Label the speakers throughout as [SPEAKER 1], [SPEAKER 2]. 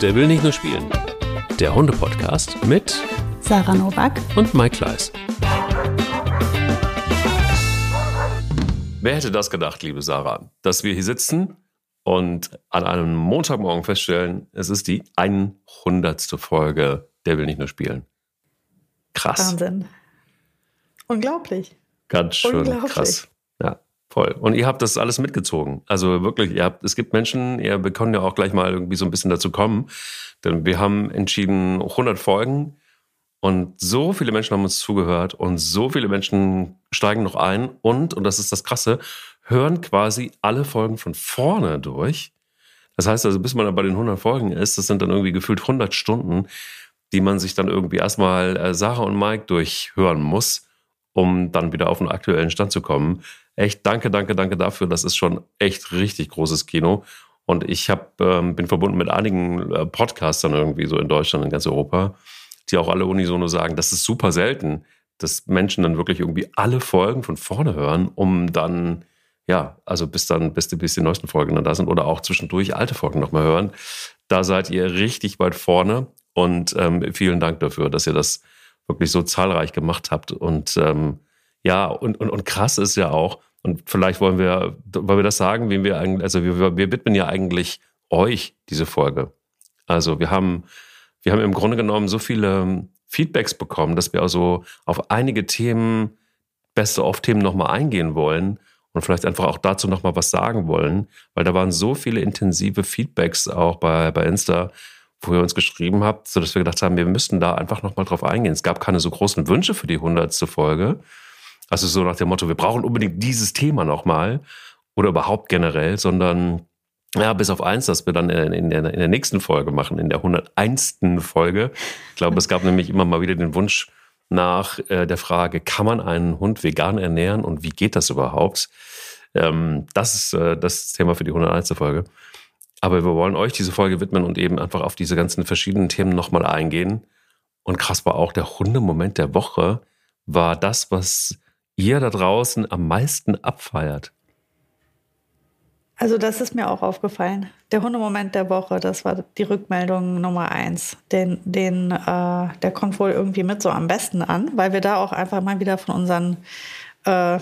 [SPEAKER 1] Der will nicht nur spielen. Der Hunde-Podcast mit
[SPEAKER 2] Sarah Novak
[SPEAKER 1] und Mike Kleiss. Wer hätte das gedacht, liebe Sarah, dass wir hier sitzen und an einem Montagmorgen feststellen, es ist die 100. Folge Der will nicht nur spielen. Krass.
[SPEAKER 2] Wahnsinn. Unglaublich.
[SPEAKER 1] Ganz schön
[SPEAKER 2] Unglaublich.
[SPEAKER 1] krass. Voll. Und ihr habt das alles mitgezogen. Also wirklich, ihr habt, es gibt Menschen, ihr, wir können ja auch gleich mal irgendwie so ein bisschen dazu kommen, denn wir haben entschieden 100 Folgen und so viele Menschen haben uns zugehört und so viele Menschen steigen noch ein und, und das ist das Krasse, hören quasi alle Folgen von vorne durch. Das heißt also, bis man dann bei den 100 Folgen ist, das sind dann irgendwie gefühlt 100 Stunden, die man sich dann irgendwie erstmal äh, Sarah und Mike durchhören muss, um dann wieder auf einen aktuellen Stand zu kommen. Echt danke, danke, danke dafür. Das ist schon echt richtig großes Kino. Und ich hab, ähm, bin verbunden mit einigen äh, Podcastern irgendwie so in Deutschland, in ganz Europa, die auch alle unisono sagen, das ist super selten, dass Menschen dann wirklich irgendwie alle Folgen von vorne hören, um dann, ja, also bis dann, bis die, bis die neuesten Folgen dann da sind oder auch zwischendurch alte Folgen nochmal hören. Da seid ihr richtig weit vorne und ähm, vielen Dank dafür, dass ihr das wirklich so zahlreich gemacht habt. Und ähm, ja, und, und, und krass ist ja auch, und vielleicht wollen wir, wollen wir das sagen, wem wir eigentlich, also wir, wir widmen ja eigentlich euch diese Folge. Also wir haben, wir haben im Grunde genommen so viele ähm, Feedbacks bekommen, dass wir also auf einige Themen, beste Off-Themen nochmal eingehen wollen und vielleicht einfach auch dazu nochmal was sagen wollen, weil da waren so viele intensive Feedbacks auch bei, bei Insta, wo ihr uns geschrieben habt, sodass wir gedacht haben, wir müssten da einfach nochmal drauf eingehen. Es gab keine so großen Wünsche für die hundertste Folge. Also so nach dem Motto, wir brauchen unbedingt dieses Thema nochmal oder überhaupt generell, sondern ja, bis auf eins, das wir dann in, in, der, in der nächsten Folge machen, in der 101. Folge. Ich glaube, es gab nämlich immer mal wieder den Wunsch nach äh, der Frage, kann man einen Hund vegan ernähren und wie geht das überhaupt? Ähm, das ist äh, das Thema für die 101. Folge. Aber wir wollen euch diese Folge widmen und eben einfach auf diese ganzen verschiedenen Themen nochmal eingehen. Und krass war auch der Hundemoment der Woche, war das, was ihr da draußen am meisten abfeiert.
[SPEAKER 2] Also das ist mir auch aufgefallen. Der Hundemoment der Woche, das war die Rückmeldung Nummer eins. Den, den, äh, der kommt wohl irgendwie mit so am besten an, weil wir da auch einfach mal wieder von unseren äh,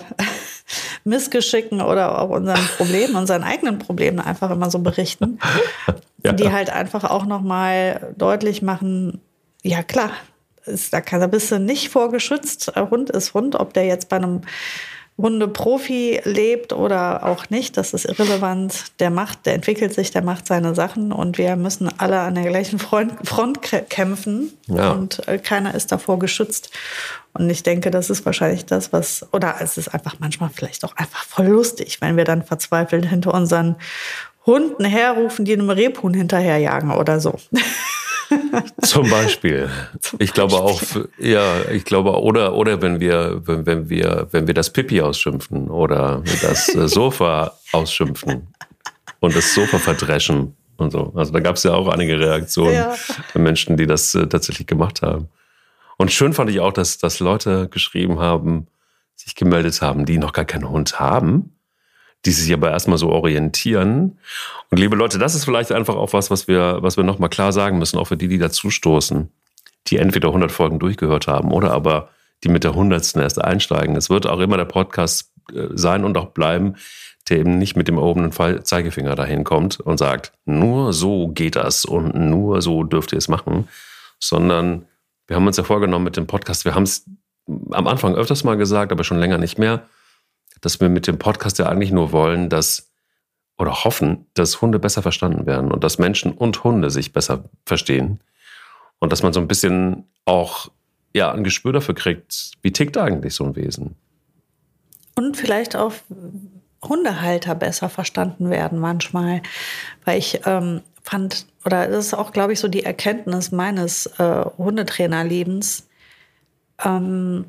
[SPEAKER 2] Missgeschicken oder auch unseren Problemen, unseren eigenen Problemen einfach immer so berichten,
[SPEAKER 1] Ja.
[SPEAKER 2] die halt einfach auch nochmal deutlich machen, ja klar, ist, da, du nicht vorgeschützt. Hund ist Hund, ob der jetzt bei einem Hundeprofi lebt oder auch nicht, das ist irrelevant. Der macht, der entwickelt sich, der macht seine Sachen und wir müssen alle an der gleichen Front, Front kämpfen
[SPEAKER 1] Ja.
[SPEAKER 2] und äh, keiner ist davor geschützt. Und ich denke, das ist wahrscheinlich das, was, oder es ist einfach manchmal vielleicht auch einfach voll lustig, wenn wir dann verzweifelt hinter unseren Hunden herrufen, die einem Rebhuhn hinterherjagen oder so.
[SPEAKER 1] Zum Beispiel. Ich glaube auch, ja, ich glaube, oder, oder wenn wir, wenn, wenn wir, wenn wir das Pipi ausschimpfen oder das äh, Sofa ausschimpfen und das Sofa verdreschen und so. Also da gab es ja auch einige Reaktionen
[SPEAKER 2] Ja.
[SPEAKER 1] von Menschen, die das äh, tatsächlich gemacht haben. Und schön fand ich auch, dass, dass Leute geschrieben haben, sich gemeldet haben, die noch gar keinen Hund haben, die sich aber erstmal so orientieren. Und liebe Leute, das ist vielleicht einfach auch was, was wir, was wir nochmal klar sagen müssen, auch für die, die dazustoßen, die entweder 100 Folgen durchgehört haben oder aber die mit der 100. erst einsteigen. Es wird auch immer der Podcast äh, sein und auch bleiben, der eben nicht mit dem erhobenen Zeigefinger dahin kommt und sagt, nur so geht das und nur so dürft ihr es machen, sondern wir haben uns ja vorgenommen mit dem Podcast, wir haben es am Anfang öfters mal gesagt, aber schon länger nicht mehr, dass wir mit dem Podcast ja eigentlich nur wollen, dass oder hoffen, dass Hunde besser verstanden werden und dass Menschen und Hunde sich besser verstehen und dass man so ein bisschen auch ja ein Gespür dafür kriegt, wie tickt eigentlich so ein Wesen.
[SPEAKER 2] Und vielleicht auch Hundehalter besser verstanden werden manchmal. Weil ich ähm, fand, oder das ist auch, glaube ich, so die Erkenntnis meines äh, Hundetrainerlebens. Ähm,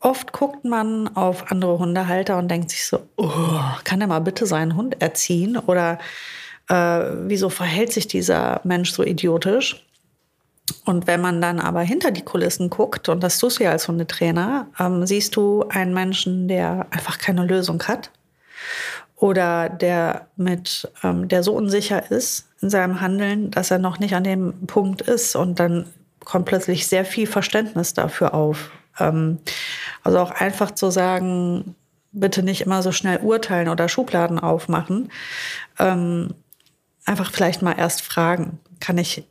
[SPEAKER 2] oft guckt man auf andere Hundehalter und denkt sich so, oh, kann er mal bitte seinen Hund erziehen? Oder äh, wieso verhält sich dieser Mensch so idiotisch? Und wenn man dann aber hinter die Kulissen guckt, und das tust du ja als Hundetrainer, ähm, siehst du einen Menschen, der einfach keine Lösung hat oder der mit, ähm, der so unsicher ist in seinem Handeln, dass er noch nicht an dem Punkt ist und dann kommt plötzlich sehr viel Verständnis dafür auf. Ähm, also auch einfach zu sagen, bitte nicht immer so schnell urteilen oder Schubladen aufmachen. Ähm, einfach vielleicht mal erst fragen, kann ich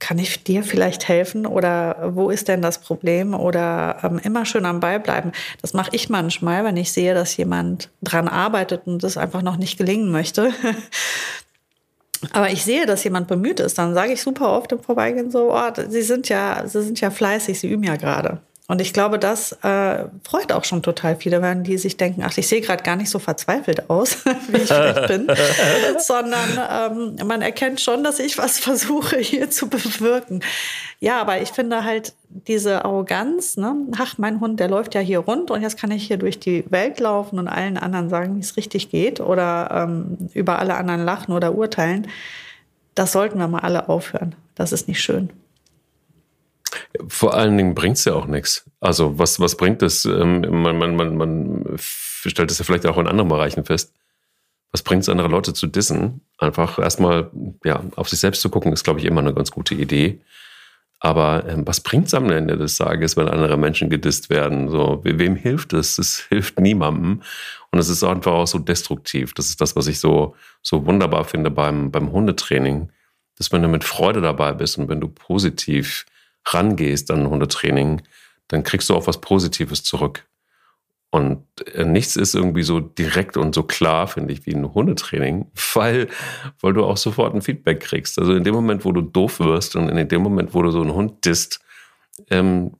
[SPEAKER 2] kann ich dir vielleicht helfen oder wo ist denn das Problem oder ähm, immer schön am Ball bleiben. Das mache ich manchmal, wenn ich sehe, dass jemand dran arbeitet und das einfach noch nicht gelingen möchte. Aber ich sehe, dass jemand bemüht ist, dann sage ich super oft im Vorbeigehen so, oh, sie sind ja, sie sind ja fleißig, sie üben ja gerade. Und ich glaube, das äh, freut auch schon total viele, wenn die sich denken, ach, ich sehe gerade gar nicht so verzweifelt aus, wie ich vielleicht bin, sondern ähm, man erkennt schon, dass ich was versuche hier zu bewirken. Ja, aber ich finde halt diese Arroganz, ne? ach, mein Hund, der läuft ja hier rund und jetzt kann ich hier durch die Welt laufen und allen anderen sagen, wie es richtig geht oder ähm, über alle anderen lachen oder urteilen. Das sollten wir mal alle aufhören. Das ist nicht schön.
[SPEAKER 1] Vor allen Dingen bringt es ja auch nichts. Also was, was bringt es? Ähm, man, man, man, man stellt es ja vielleicht auch in anderen Bereichen fest. Was bringt es, andere Leute zu dissen? Einfach erstmal ja, auf sich selbst zu gucken, ist, glaube ich, immer eine ganz gute Idee. Aber ähm, was bringt es am Ende des Tages, wenn andere Menschen gedisst werden? So, wem hilft es? Es hilft niemandem. Und es ist einfach auch so destruktiv. Das ist das, was ich so, so wunderbar finde beim, beim Hundetraining. Dass wenn du mit Freude dabei bist und wenn du positiv rangehst an Hundetraining, dann kriegst du auch was Positives zurück. Und äh, nichts ist irgendwie so direkt und so klar, finde ich, wie ein Hundetraining, weil, weil du auch sofort ein Feedback kriegst. Also in dem Moment, wo du doof wirst und in dem Moment, wo du so einen Hund disst, ähm,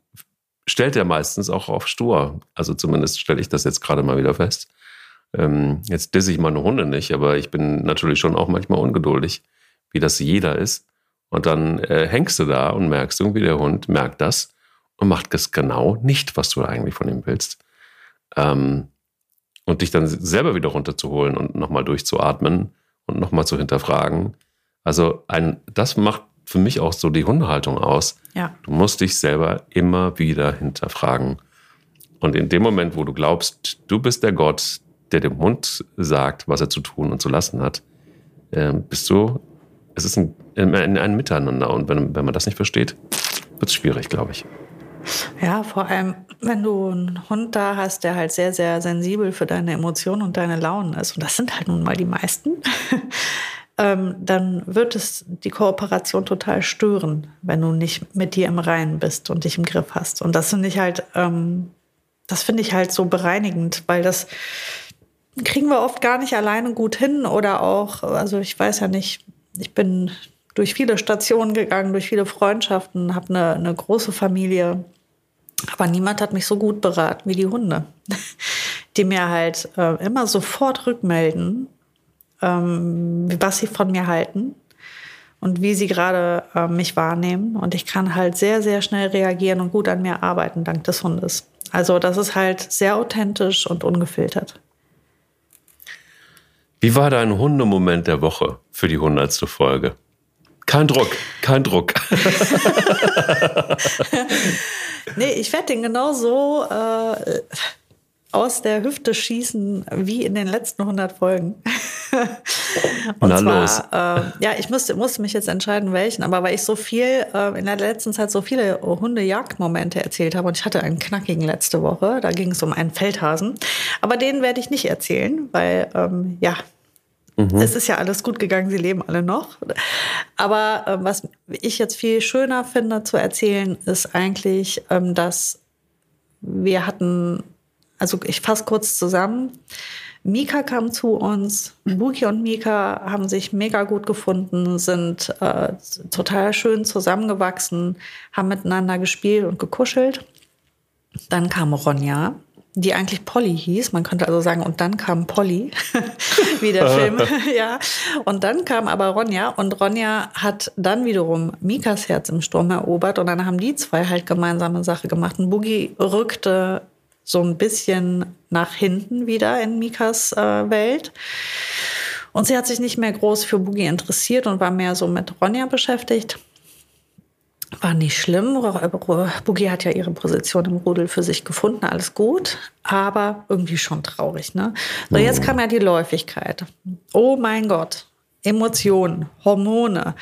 [SPEAKER 1] stellt er meistens auch auf stur. Also zumindest stelle ich das jetzt gerade mal wieder fest. Ähm, jetzt disse ich meine Hunde nicht, aber ich bin natürlich schon auch manchmal ungeduldig, wie das jeder ist. Und dann äh, hängst du da und merkst irgendwie, der Hund merkt das und macht das genau nicht, was du eigentlich von ihm willst. Ähm, und dich dann selber wieder runterzuholen und nochmal durchzuatmen und nochmal zu hinterfragen. Also ein, das macht für mich auch so die Hundehaltung aus.
[SPEAKER 2] Ja.
[SPEAKER 1] Du musst dich selber immer wieder hinterfragen. Und in dem Moment, wo du glaubst, du bist der Gott, der dem Hund sagt, was er zu tun und zu lassen hat, äh, bist du es ist ein, ein, ein Miteinander. Und wenn, wenn man das nicht versteht, wird es schwierig, glaube ich.
[SPEAKER 2] Ja, vor allem, wenn du einen Hund da hast, der halt sehr, sehr sensibel für deine Emotionen und deine Launen ist, und das sind halt nun mal die meisten, ähm, dann wird es die Kooperation total stören, wenn du nicht mit dir im Reinen bist und dich im Griff hast. Und das finde ich halt, ähm, das finde ich halt so bereinigend, weil das kriegen wir oft gar nicht alleine gut hin oder auch, also ich weiß ja nicht, ich bin durch viele Stationen gegangen, durch viele Freundschaften, habe eine, eine große Familie. Aber niemand hat mich so gut beraten wie die Hunde, die mir halt äh, immer sofort rückmelden, ähm, was sie von mir halten und wie sie gerade äh, mich wahrnehmen. Und ich kann halt sehr, sehr schnell reagieren und gut an mir arbeiten dank des Hundes. Also das ist halt sehr authentisch und ungefiltert.
[SPEAKER 1] Wie war dein Hundemoment der Woche für die hundertste Folge? Kein Druck, kein Druck.
[SPEAKER 2] nee, ich werde den genau so äh, aus der Hüfte schießen wie in den letzten 100 Folgen. Und Na zwar, los. Äh, ja, ich musste, musste mich jetzt entscheiden, welchen, aber weil ich so viel äh, in der letzten Zeit so viele Hundejagdmomente erzählt habe und ich hatte einen knackigen letzte Woche, da ging es um einen Feldhasen, aber den werde ich nicht erzählen, weil ähm, ja, mhm. es ist ja alles gut gegangen, sie leben alle noch. Aber ähm, was ich jetzt viel schöner finde zu erzählen, ist eigentlich, ähm, dass wir hatten, also ich fasse kurz zusammen, Mika kam zu uns. Buki und Mika haben sich mega gut gefunden, sind äh, total schön zusammengewachsen, haben miteinander gespielt und gekuschelt. Dann kam Ronja, die eigentlich Polly hieß. Man könnte also sagen, und dann kam Polly, wie der Film, ja. Und dann kam aber Ronja und Ronja hat dann wiederum Mikas Herz im Sturm erobert und dann haben die zwei halt gemeinsame Sache gemacht. Und Boogie rückte so ein bisschen nach hinten wieder in Mikas äh, Welt. Und sie hat sich nicht mehr groß für Boogie interessiert und war mehr so mit Ronja beschäftigt. War nicht schlimm. Boogie hat ja ihre Position im Rudel für sich gefunden, alles gut, aber irgendwie schon traurig. Ne? So, jetzt kam ja die Läufigkeit. Oh mein Gott, Emotionen, Hormone.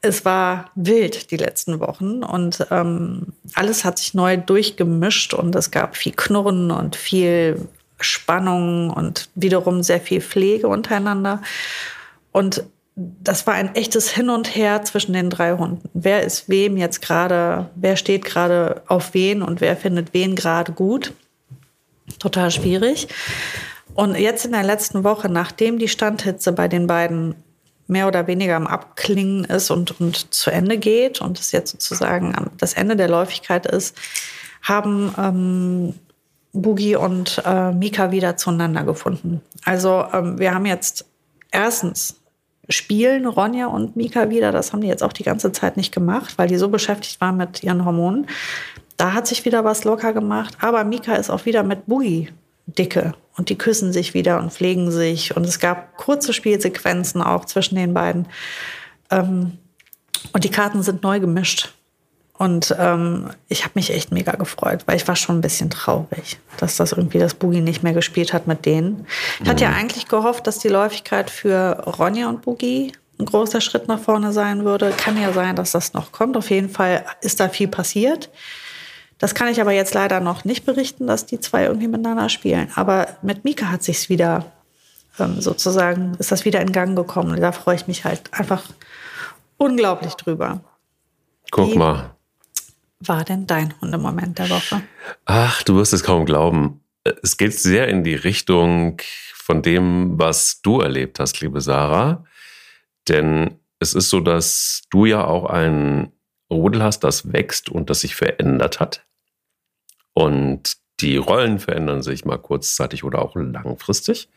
[SPEAKER 2] Es war wild die letzten Wochen und ähm, alles hat sich neu durchgemischt und es gab viel Knurren und viel Spannung und wiederum sehr viel Pflege untereinander. Und das war ein echtes Hin und Her zwischen den drei Hunden. Wer ist wem jetzt gerade, wer steht gerade auf wen und wer findet wen gerade gut. Total schwierig. Und jetzt in der letzten Woche, nachdem die Standhitze bei den beiden mehr oder weniger am Abklingen ist und, und zu Ende geht und es jetzt sozusagen das Ende der Läufigkeit ist, haben ähm, Boogie und äh, Mika wieder zueinander gefunden. Also ähm, wir haben jetzt erstens spielen Ronja und Mika wieder. Das haben die jetzt auch die ganze Zeit nicht gemacht, weil die so beschäftigt waren mit ihren Hormonen. Da hat sich wieder was locker gemacht. Aber Mika ist auch wieder mit Boogie dicke und die küssen sich wieder und pflegen sich. Und es gab kurze Spielsequenzen auch zwischen den beiden. Ähm, und die Karten sind neu gemischt. Und ähm, ich habe mich echt mega gefreut, weil ich war schon ein bisschen traurig, dass das irgendwie das Boogie nicht mehr gespielt hat mit denen. Ich mhm. hatte ja mhm. eigentlich gehofft, dass die Läufigkeit für Ronja und Boogie ein großer Schritt nach vorne sein würde. Kann ja sein, dass das noch kommt. Auf jeden Fall ist da viel passiert. Das kann ich aber jetzt leider noch nicht berichten, dass die zwei irgendwie miteinander spielen. Aber mit Mika hat sich's wieder ähm, sozusagen, ist das wieder in Gang gekommen. Da freue ich mich halt einfach unglaublich drüber.
[SPEAKER 1] Guck Wie, mal
[SPEAKER 2] war denn dein Hundemoment der Woche?
[SPEAKER 1] Ach, du wirst es kaum glauben. Es geht sehr in die Richtung von dem, was du erlebt hast, liebe Sarah. Denn es ist so, dass du ja auch ein Rudel hast, das wächst und das sich verändert hat. Und die Rollen verändern sich mal kurzzeitig oder auch langfristig.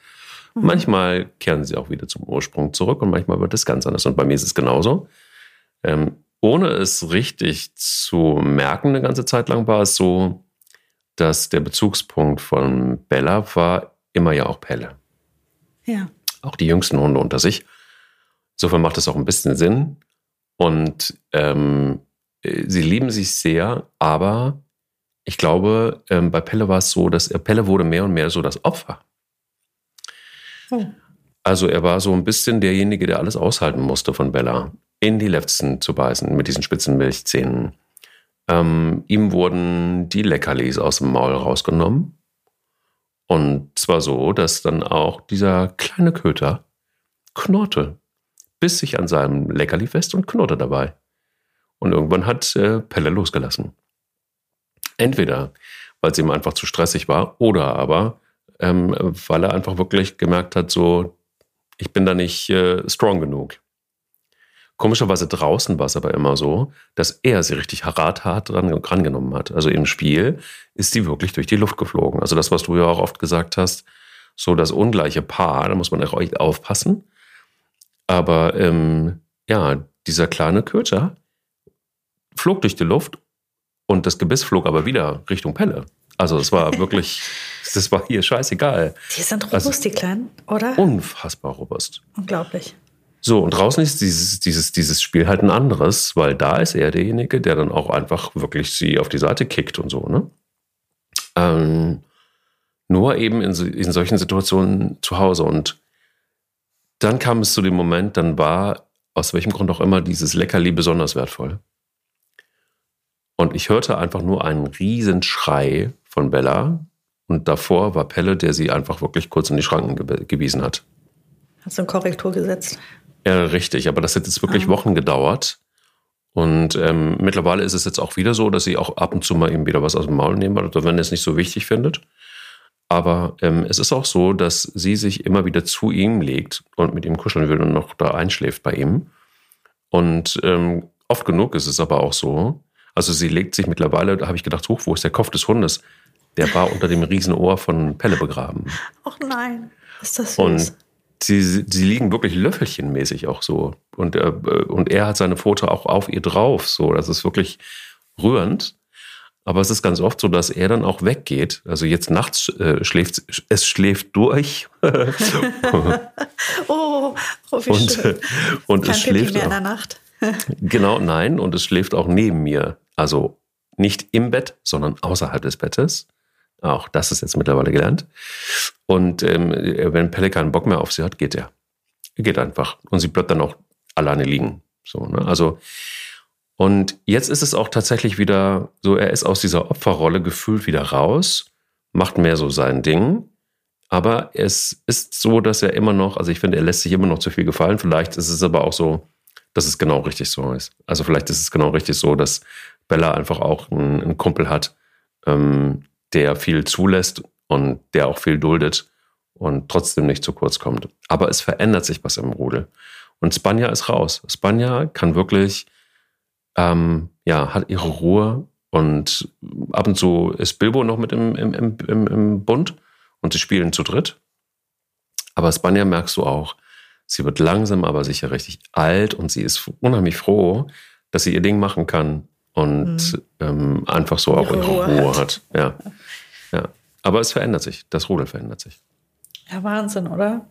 [SPEAKER 1] Mhm. Manchmal kehren sie auch wieder zum Ursprung zurück und manchmal wird es ganz anders. Und bei mir ist es genauso. Ähm, ohne es richtig zu merken, eine ganze Zeit lang war es so, dass der Bezugspunkt von Bella war immer ja auch Pelle.
[SPEAKER 2] Ja.
[SPEAKER 1] Auch die jüngsten Hunde unter sich. Insofern macht das auch ein bisschen Sinn. Und ähm, sie lieben sich sehr, aber ich glaube, ähm, bei Pelle war es so, dass Pelle wurde mehr und mehr so das Opfer. Oh. Also er war so ein bisschen derjenige, der alles aushalten musste von Bella in die Lefzen zu beißen mit diesen spitzen Milchzähnen. Ähm, ihm wurden die Leckerlis aus dem Maul rausgenommen. Und zwar so, dass dann auch dieser kleine Köter knurrte, biss sich an seinem Leckerli fest und knurrte dabei. Und irgendwann hat äh, Pelle losgelassen. Entweder, weil es ihm einfach zu stressig war, oder aber, ähm, weil er einfach wirklich gemerkt hat, so, ich bin da nicht äh, strong genug. Komischerweise draußen war es aber immer so, dass er sie richtig hart, hart dran, rangenommen hat. Also im Spiel ist sie wirklich durch die Luft geflogen. Also das, was du ja auch oft gesagt hast, so das ungleiche Paar, da muss man auch echt aufpassen. Aber ähm, ja, dieser kleine Köter flog durch die Luft und das Gebiss flog aber wieder Richtung Pelle. Also es war wirklich, das war hier scheißegal.
[SPEAKER 2] Die sind robust, also, die Kleinen, oder?
[SPEAKER 1] Unfassbar robust.
[SPEAKER 2] Unglaublich.
[SPEAKER 1] So, und draußen ist dieses, dieses, dieses Spiel halt ein anderes, weil da ist er derjenige, der dann auch einfach wirklich sie auf die Seite kickt und so, ne? Ähm, nur eben in, in solchen Situationen zu Hause. Und dann kam es zu dem Moment, dann war aus welchem Grund auch immer dieses Leckerli besonders wertvoll. Und ich hörte einfach nur einen riesen Schrei von Bella. Und davor war Pelle, der sie einfach wirklich kurz in die Schranken ge gewiesen hat.
[SPEAKER 2] Hast du eine Korrektur gesetzt?
[SPEAKER 1] Ja, richtig, aber das hat jetzt wirklich ah. Wochen gedauert. Und ähm, mittlerweile ist es jetzt auch wieder so, dass sie auch ab und zu mal eben wieder was aus dem Maul nehmen, oder wenn er es nicht so wichtig findet. Aber ähm, es ist auch so, dass sie sich immer wieder zu ihm legt und mit ihm kuscheln will und noch da einschläft bei ihm. Und ähm, oft genug ist es aber auch so. Also sie legt sich mittlerweile, da habe ich gedacht, hoch, wo ist der Kopf des Hundes? Der war unter dem Riesenohr von Pelle begraben.
[SPEAKER 2] Ach nein, ist das süß.
[SPEAKER 1] Und sie, sie liegen wirklich löffelchenmäßig auch so. Und, äh, und er hat seine Foto auch auf ihr drauf. So, das ist wirklich rührend. Aber es ist ganz oft so, dass er dann auch weggeht. Also jetzt nachts äh, schläft es schläft durch.
[SPEAKER 2] oh, oh, wie
[SPEAKER 1] und, schön. Äh, und
[SPEAKER 2] Kein
[SPEAKER 1] es schläft
[SPEAKER 2] mehr in der Nacht.
[SPEAKER 1] genau, nein. Und es schläft auch neben mir. Also nicht im Bett, sondern außerhalb des Bettes. Auch das ist jetzt mittlerweile gelernt. Und ähm, wenn Pelle Bock mehr auf sie hat, geht er. Er geht einfach. Und sie bleibt dann auch alleine liegen. So, ne? Also, und jetzt ist es auch tatsächlich wieder so, er ist aus dieser Opferrolle gefühlt wieder raus, macht mehr so sein Ding. Aber es ist so, dass er immer noch, also ich finde, er lässt sich immer noch zu viel gefallen. Vielleicht ist es aber auch so, dass es genau richtig so ist. Also vielleicht ist es genau richtig so, dass Bella einfach auch einen, einen Kumpel hat, ähm, der viel zulässt und der auch viel duldet und trotzdem nicht zu kurz kommt. Aber es verändert sich was im Rudel. Und Spanja ist raus. Spanja kann wirklich, ähm, ja, hat ihre Ruhe und ab und zu ist Bilbo noch mit im, im, im, im Bund und sie spielen zu dritt. Aber Spanja merkst du auch, sie wird langsam, aber sicher richtig alt und sie ist unheimlich froh, dass sie ihr Ding machen kann und mhm. ähm, einfach so auch ihre Ruhe, Ruhe hat. Ja. ja. Aber es verändert sich, das Rudel verändert sich.
[SPEAKER 2] Ja, Wahnsinn, oder?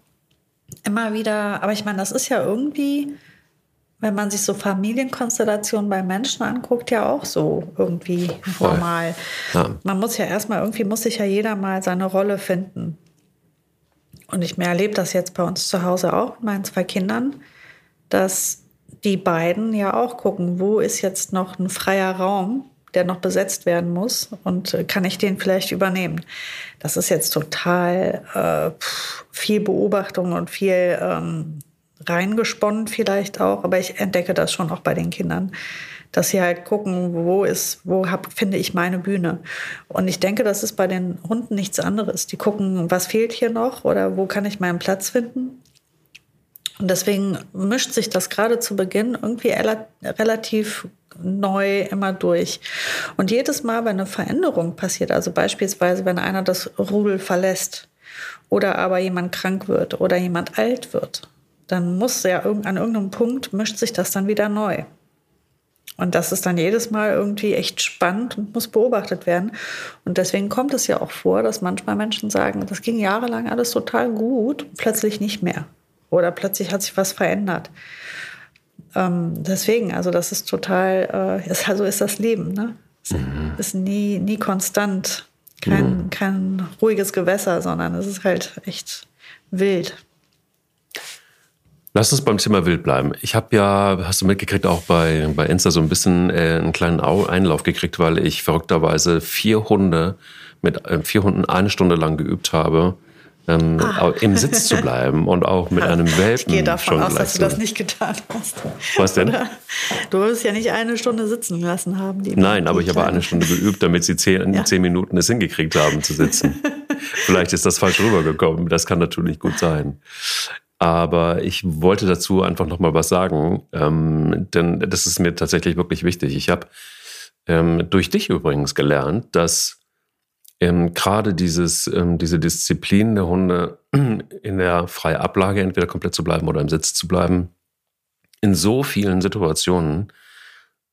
[SPEAKER 2] Immer wieder, aber ich meine, das ist ja irgendwie, wenn man sich so Familienkonstellationen bei Menschen anguckt, ja auch so irgendwie Voll. normal. Ja. Man muss ja erstmal, irgendwie muss sich ja jeder mal seine Rolle finden. Und ich erlebe das jetzt bei uns zu Hause auch mit meinen zwei Kindern, dass die beiden ja auch gucken, wo ist jetzt noch ein freier Raum, der noch besetzt werden muss und äh, kann ich den vielleicht übernehmen. Das ist jetzt total äh, viel Beobachtung und viel ähm, reingesponnen vielleicht auch, aber ich entdecke das schon auch bei den Kindern, dass sie halt gucken, wo ist, wo hab, finde ich meine Bühne. Und ich denke, das ist bei den Hunden nichts anderes. Die gucken, was fehlt hier noch oder wo kann ich meinen Platz finden. Und deswegen mischt sich das gerade zu Beginn irgendwie relativ neu immer durch. Und jedes Mal, wenn eine Veränderung passiert, also beispielsweise, wenn einer das Rudel verlässt oder aber jemand krank wird oder jemand alt wird, dann muss ja an irgendeinem Punkt mischt sich das dann wieder neu. Und das ist dann jedes Mal irgendwie echt spannend und muss beobachtet werden. Und deswegen kommt es ja auch vor, dass manchmal Menschen sagen, das ging jahrelang alles total gut, plötzlich nicht mehr. Oder plötzlich hat sich was verändert. Ähm, deswegen, also das ist total, äh, ist, also ist das Leben, ne? Es mhm. ist nie, nie konstant, kein, mhm. kein ruhiges Gewässer, sondern es ist halt echt wild.
[SPEAKER 1] Lass uns beim Thema wild bleiben. Ich habe ja, hast du mitgekriegt, auch bei, bei Insta so ein bisschen äh, einen kleinen Einlauf gekriegt, weil ich verrückterweise vier Hunde mit äh, vier Hunden eine Stunde lang geübt habe, ähm, ah. im Sitz zu bleiben und auch mit einem Welpen. Ich
[SPEAKER 2] gehe davon aus, dass du das nicht getan hast.
[SPEAKER 1] Was denn?
[SPEAKER 2] Oder? Du wirst ja nicht eine Stunde sitzen lassen haben.
[SPEAKER 1] Nein, aber ich habe eine Stunde geübt, damit sie zehn, ja. zehn Minuten es hingekriegt haben zu sitzen. Vielleicht ist das falsch rübergekommen. Das kann natürlich gut sein. Aber ich wollte dazu einfach noch mal was sagen, ähm, denn das ist mir tatsächlich wirklich wichtig. Ich habe ähm, durch dich übrigens gelernt, dass ähm, gerade dieses, ähm, diese Disziplin der Hunde in der freien Ablage entweder komplett zu bleiben oder im Sitz zu bleiben, in so vielen Situationen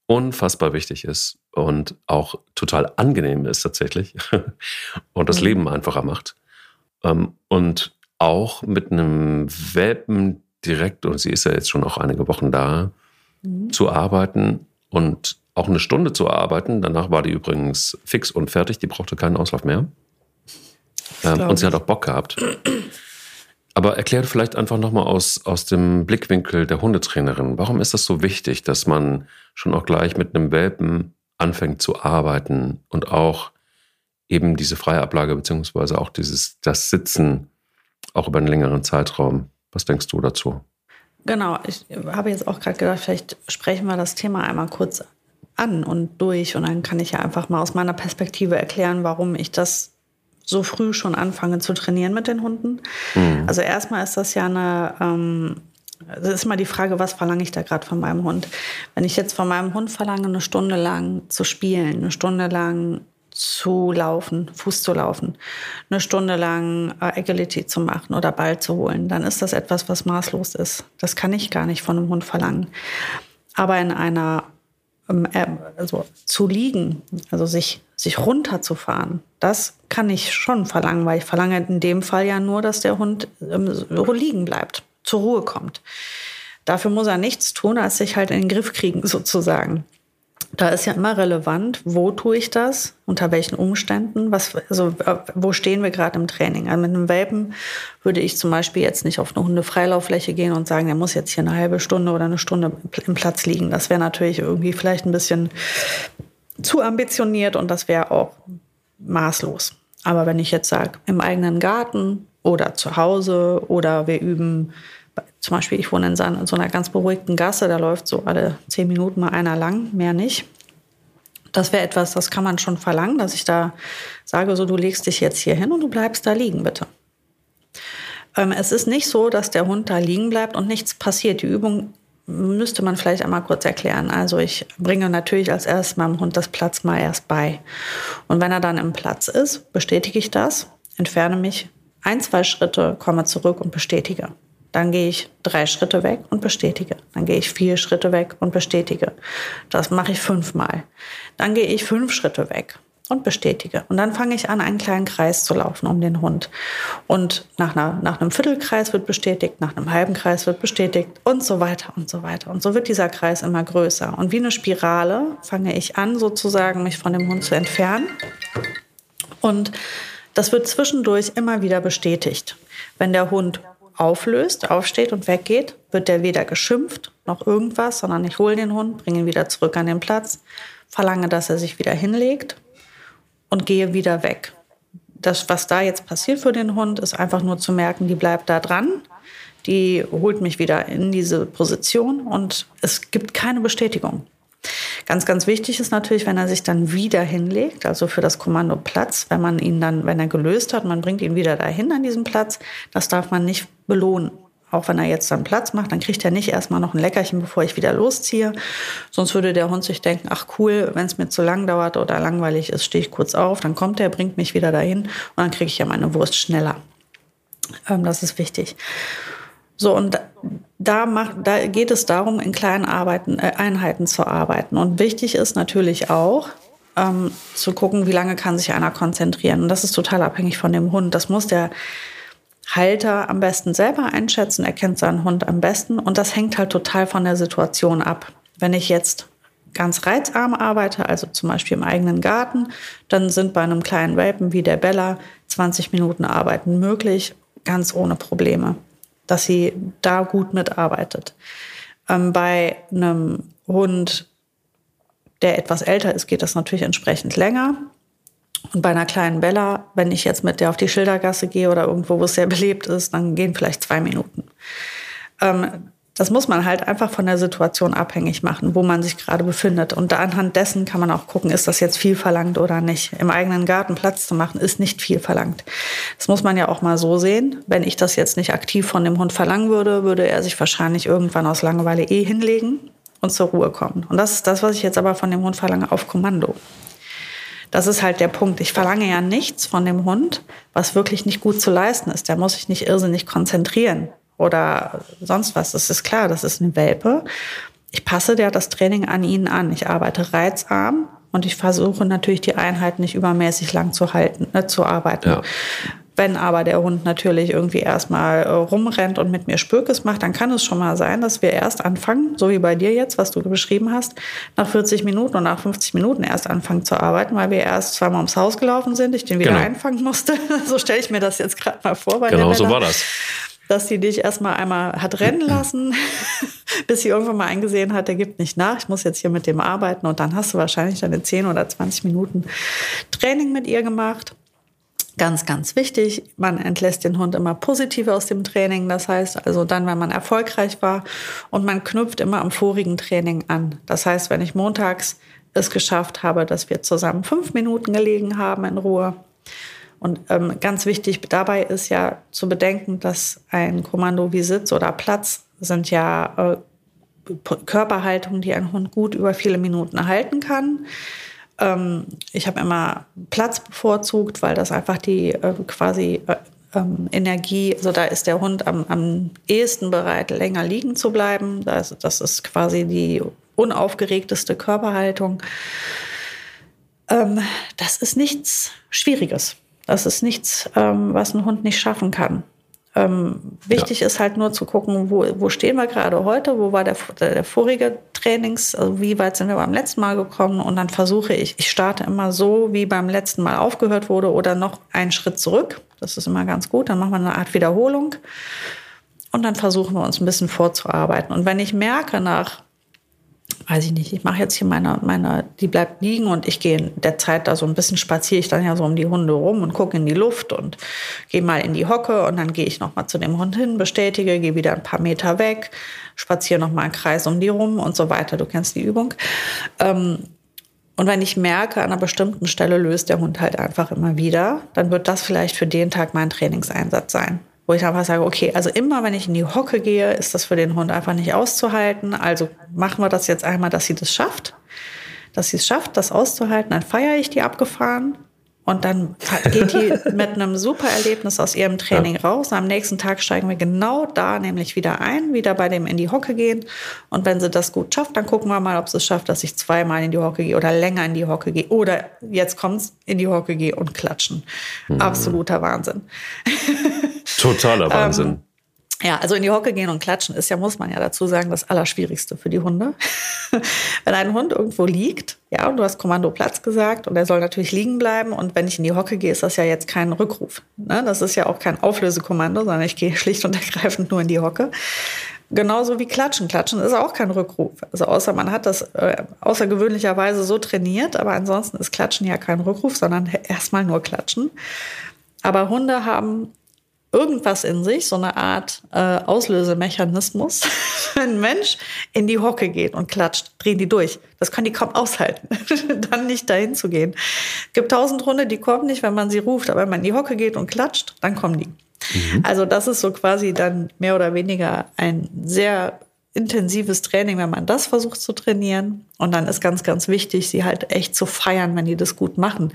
[SPEAKER 1] unfassbar wichtig ist und auch total angenehm ist tatsächlich und das mhm. Leben einfacher macht. Ähm, und auch mit einem Welpen direkt, und sie ist ja jetzt schon auch einige Wochen da, mhm. zu arbeiten und auch eine Stunde zu arbeiten. Danach war die übrigens fix und fertig. Die brauchte keinen Auslauf mehr. Ähm, und sie hat auch Bock gehabt. Aber erklärt vielleicht einfach nochmal aus, aus dem Blickwinkel der Hundetrainerin, warum ist das so wichtig, dass man schon auch gleich mit einem Welpen anfängt zu arbeiten und auch eben diese freie Ablage beziehungsweise auch dieses, das Sitzen auch über einen längeren Zeitraum. Was denkst du dazu?
[SPEAKER 2] Genau, ich habe jetzt auch gerade gedacht, vielleicht sprechen wir das Thema einmal kurz an und durch. Und dann kann ich ja einfach mal aus meiner Perspektive erklären, warum ich das so früh schon anfange zu trainieren mit den Hunden. Mhm. Also erstmal ist das ja eine, ähm, das ist immer die Frage, was verlange ich da gerade von meinem Hund? Wenn ich jetzt von meinem Hund verlange, eine Stunde lang zu spielen, eine Stunde lang zu laufen, Fuß zu laufen, eine Stunde lang äh, Agility zu machen oder Ball zu holen, dann ist das etwas, was maßlos ist. Das kann ich gar nicht von einem Hund verlangen. Aber in einer also zu liegen, also sich, sich runterzufahren, das kann ich schon verlangen, weil ich verlange in dem Fall ja nur, dass der Hund ähm, liegen bleibt, zur Ruhe kommt. Dafür muss er nichts tun, als sich halt in den Griff kriegen, sozusagen. Da ist ja immer relevant, wo tue ich das, unter welchen Umständen, was, also wo stehen wir gerade im Training. Also mit einem Welpen würde ich zum Beispiel jetzt nicht auf eine Hundefreilauffläche gehen und sagen, der muss jetzt hier eine halbe Stunde oder eine Stunde im Platz liegen. Das wäre natürlich irgendwie vielleicht ein bisschen zu ambitioniert und das wäre auch maßlos. Aber wenn ich jetzt sage, im eigenen Garten oder zu Hause oder wir üben zum Beispiel, ich wohne in so einer ganz beruhigten Gasse, da läuft so alle zehn Minuten mal einer lang, mehr nicht. Das wäre etwas, das kann man schon verlangen, dass ich da sage, so du legst dich jetzt hier hin und du bleibst da liegen, bitte. Ähm, es ist nicht so, dass der Hund da liegen bleibt und nichts passiert. Die Übung müsste man vielleicht einmal kurz erklären. Also ich bringe natürlich als erstes meinem Hund das Platz mal erst bei. Und wenn er dann im Platz ist, bestätige ich das, entferne mich ein, zwei Schritte, komme zurück und bestätige. Dann gehe ich drei Schritte weg und bestätige. Dann gehe ich vier Schritte weg und bestätige. Das mache ich fünfmal. Dann gehe ich fünf Schritte weg und bestätige. Und dann fange ich an, einen kleinen Kreis zu laufen um den Hund. Und nach, einer, nach einem Viertelkreis wird bestätigt, nach einem halben Kreis wird bestätigt und so weiter und so weiter. Und so wird dieser Kreis immer größer. Und wie eine Spirale fange ich an, sozusagen mich von dem Hund zu entfernen. Und das wird zwischendurch immer wieder bestätigt. Wenn der Hund auflöst, aufsteht und weggeht, wird der weder geschimpft noch irgendwas, sondern ich hole den Hund, bringe ihn wieder zurück an den Platz, verlange, dass er sich wieder hinlegt und gehe wieder weg. Das, was da jetzt passiert für den Hund, ist einfach nur zu merken, die bleibt da dran, die holt mich wieder in diese Position und es gibt keine Bestätigung. Ganz, ganz wichtig ist natürlich, wenn er sich dann wieder hinlegt, also für das Kommando Platz, wenn man ihn dann, wenn er gelöst hat, man bringt ihn wieder dahin an diesen Platz, das darf man nicht belohnen. Auch wenn er jetzt dann Platz macht, dann kriegt er nicht erstmal noch ein Leckerchen, bevor ich wieder losziehe. Sonst würde der Hund sich denken, ach cool, wenn es mir zu lang dauert oder langweilig ist, stehe ich kurz auf, dann kommt er, bringt mich wieder dahin und dann kriege ich ja meine Wurst schneller. Ähm, das ist wichtig. So, und da, macht, da geht es darum, in kleinen Arbeiten, äh, Einheiten zu arbeiten. Und wichtig ist natürlich auch, ähm, zu gucken, wie lange kann sich einer konzentrieren. Und das ist total abhängig von dem Hund. Das muss der Halter am besten selber einschätzen, er kennt seinen Hund am besten. Und das hängt halt total von der Situation ab. Wenn ich jetzt ganz reizarm arbeite, also zum Beispiel im eigenen Garten, dann sind bei einem kleinen Welpen wie der Bella 20 Minuten Arbeiten möglich, ganz ohne Probleme dass sie da gut mitarbeitet. Ähm, bei einem Hund, der etwas älter ist, geht das natürlich entsprechend länger. Und bei einer kleinen Bella, wenn ich jetzt mit der auf die Schildergasse gehe oder irgendwo, wo es sehr belebt ist, dann gehen vielleicht zwei Minuten. Ähm, das muss man halt einfach von der Situation abhängig machen, wo man sich gerade befindet. Und anhand dessen kann man auch gucken, ist das jetzt viel verlangt oder nicht. Im eigenen Garten Platz zu machen, ist nicht viel verlangt. Das muss man ja auch mal so sehen. Wenn ich das jetzt nicht aktiv von dem Hund verlangen würde, würde er sich wahrscheinlich irgendwann aus Langeweile eh hinlegen und zur Ruhe kommen. Und das ist das, was ich jetzt aber von dem Hund verlange, auf Kommando. Das ist halt der Punkt. Ich verlange ja nichts von dem Hund, was wirklich nicht gut zu leisten ist. Der muss sich nicht irrsinnig konzentrieren oder sonst was. Das ist klar, das ist eine Welpe. Ich passe ja das Training an ihn an. Ich arbeite reizarm und ich versuche natürlich die Einheit nicht übermäßig lang zu halten, ne, zu arbeiten. Ja. Wenn aber der Hund natürlich irgendwie erstmal äh, rumrennt und mit mir Spökes macht, dann kann es schon mal sein, dass wir erst anfangen, so wie bei dir jetzt, was du beschrieben hast, nach 40 Minuten und nach 50 Minuten erst anfangen zu arbeiten, weil wir erst zweimal ums Haus gelaufen sind, ich den wieder genau. einfangen musste. so stelle ich mir das jetzt gerade mal vor. Bei
[SPEAKER 1] genau so war das
[SPEAKER 2] dass sie dich erstmal einmal hat rennen lassen, bis sie irgendwann mal eingesehen hat, der gibt nicht nach, ich muss jetzt hier mit dem arbeiten und dann hast du wahrscheinlich in 10 oder 20 Minuten Training mit ihr gemacht. Ganz, ganz wichtig, man entlässt den Hund immer positiv aus dem Training. Das heißt also dann, wenn man erfolgreich war und man knüpft immer am vorigen Training an. Das heißt, wenn ich montags es geschafft habe, dass wir zusammen fünf Minuten gelegen haben in Ruhe, und ähm, ganz wichtig dabei ist ja zu bedenken, dass ein Kommando wie Sitz oder Platz sind ja äh, Körperhaltungen, die ein Hund gut über viele Minuten halten kann. Ähm, ich habe immer Platz bevorzugt, weil das einfach die äh, quasi äh, ähm, Energie, also da ist der Hund am, am ehesten bereit, länger liegen zu bleiben. Das, das ist quasi die unaufgeregteste Körperhaltung. Ähm, das ist nichts Schwieriges. Das ist nichts, ähm, was ein Hund nicht schaffen kann. Ähm, wichtig ja. ist halt nur zu gucken, wo, wo stehen wir gerade heute, wo war der, der, der, vorige Trainings, also wie weit sind wir beim letzten Mal gekommen und dann versuche ich, ich starte immer so, wie beim letzten Mal aufgehört wurde oder noch einen Schritt zurück. Das ist immer ganz gut. Dann machen wir eine Art Wiederholung und dann versuchen wir uns ein bisschen vorzuarbeiten. Und wenn ich merke nach weiß ich nicht, ich mache jetzt hier meine, meine, die bleibt liegen und ich gehe in der Zeit da so ein bisschen spaziere ich dann ja so um die Hunde rum und gucke in die Luft und gehe mal in die Hocke und dann gehe ich noch mal zu dem Hund hin, bestätige, gehe wieder ein paar Meter weg, spaziere noch mal einen Kreis um die rum und so weiter. Du kennst die Übung. Ähm, und wenn ich merke, an einer bestimmten Stelle löst der Hund halt einfach immer wieder, dann wird das vielleicht für den Tag mein Trainingseinsatz sein wo ich einfach sage, okay, also immer wenn ich in die Hocke gehe, ist das für den Hund einfach nicht auszuhalten. Also machen wir das jetzt einmal, dass sie das schafft, dass sie es schafft, das auszuhalten. Dann feiere ich die abgefahren und dann geht die mit einem super Erlebnis aus ihrem Training ja. raus. Am nächsten Tag steigen wir genau da nämlich wieder ein, wieder bei dem in die Hocke gehen. Und wenn sie das gut schafft, dann gucken wir mal, ob sie es schafft, dass ich zweimal in die Hocke gehe oder länger in die Hocke gehe. Oder jetzt kommt's, in die Hocke gehe und klatschen. Mhm. Absoluter Wahnsinn.
[SPEAKER 1] Totaler Wahnsinn.
[SPEAKER 2] Ja, also in die Hocke gehen und klatschen ist ja, muss man ja dazu sagen, das Allerschwierigste für die Hunde. wenn ein Hund irgendwo liegt, ja, und du hast Kommando Platz gesagt und er soll natürlich liegen bleiben und wenn ich in die Hocke gehe, ist das ja jetzt kein Rückruf. Ne? Das ist ja auch kein Auflösekommando, sondern ich gehe schlicht und ergreifend nur in die Hocke. Genauso wie Klatschen. Klatschen ist auch kein Rückruf. Also außer man hat das äh, außergewöhnlicherweise so trainiert, aber ansonsten ist Klatschen ja kein Rückruf, sondern erstmal nur Klatschen. Aber Hunde haben irgendwas in sich, so eine Art äh, Auslösemechanismus. Wenn ein Mensch in die Hocke geht und klatscht, drehen die durch. Das können die kaum aushalten, dann nicht dahin zu gehen. Es gibt tausend Hunde, die kommen nicht, wenn man sie ruft, aber wenn man in die Hocke geht und klatscht, dann kommen die. Mhm. Also das ist so quasi dann mehr oder weniger ein sehr intensives Training, wenn man das versucht zu trainieren. Und dann ist ganz, ganz wichtig, sie halt echt zu feiern, wenn die das gut machen.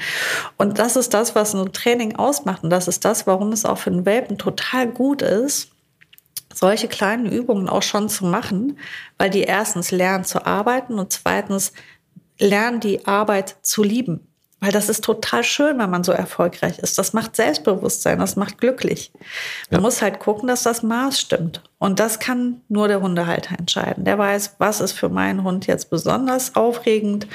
[SPEAKER 2] Und das ist das, was ein Training ausmacht. Und das ist das, warum es auch für einen Welpen total gut ist, solche kleinen Übungen auch schon zu machen, weil die erstens lernen zu arbeiten und zweitens lernen die Arbeit zu lieben. Weil das ist total schön, wenn man so erfolgreich ist. Das macht Selbstbewusstsein, das macht glücklich. Man ja. muss halt gucken, dass das Maß stimmt. Und das kann nur der Hundehalter entscheiden. Der weiß, was ist für meinen Hund jetzt besonders aufregend,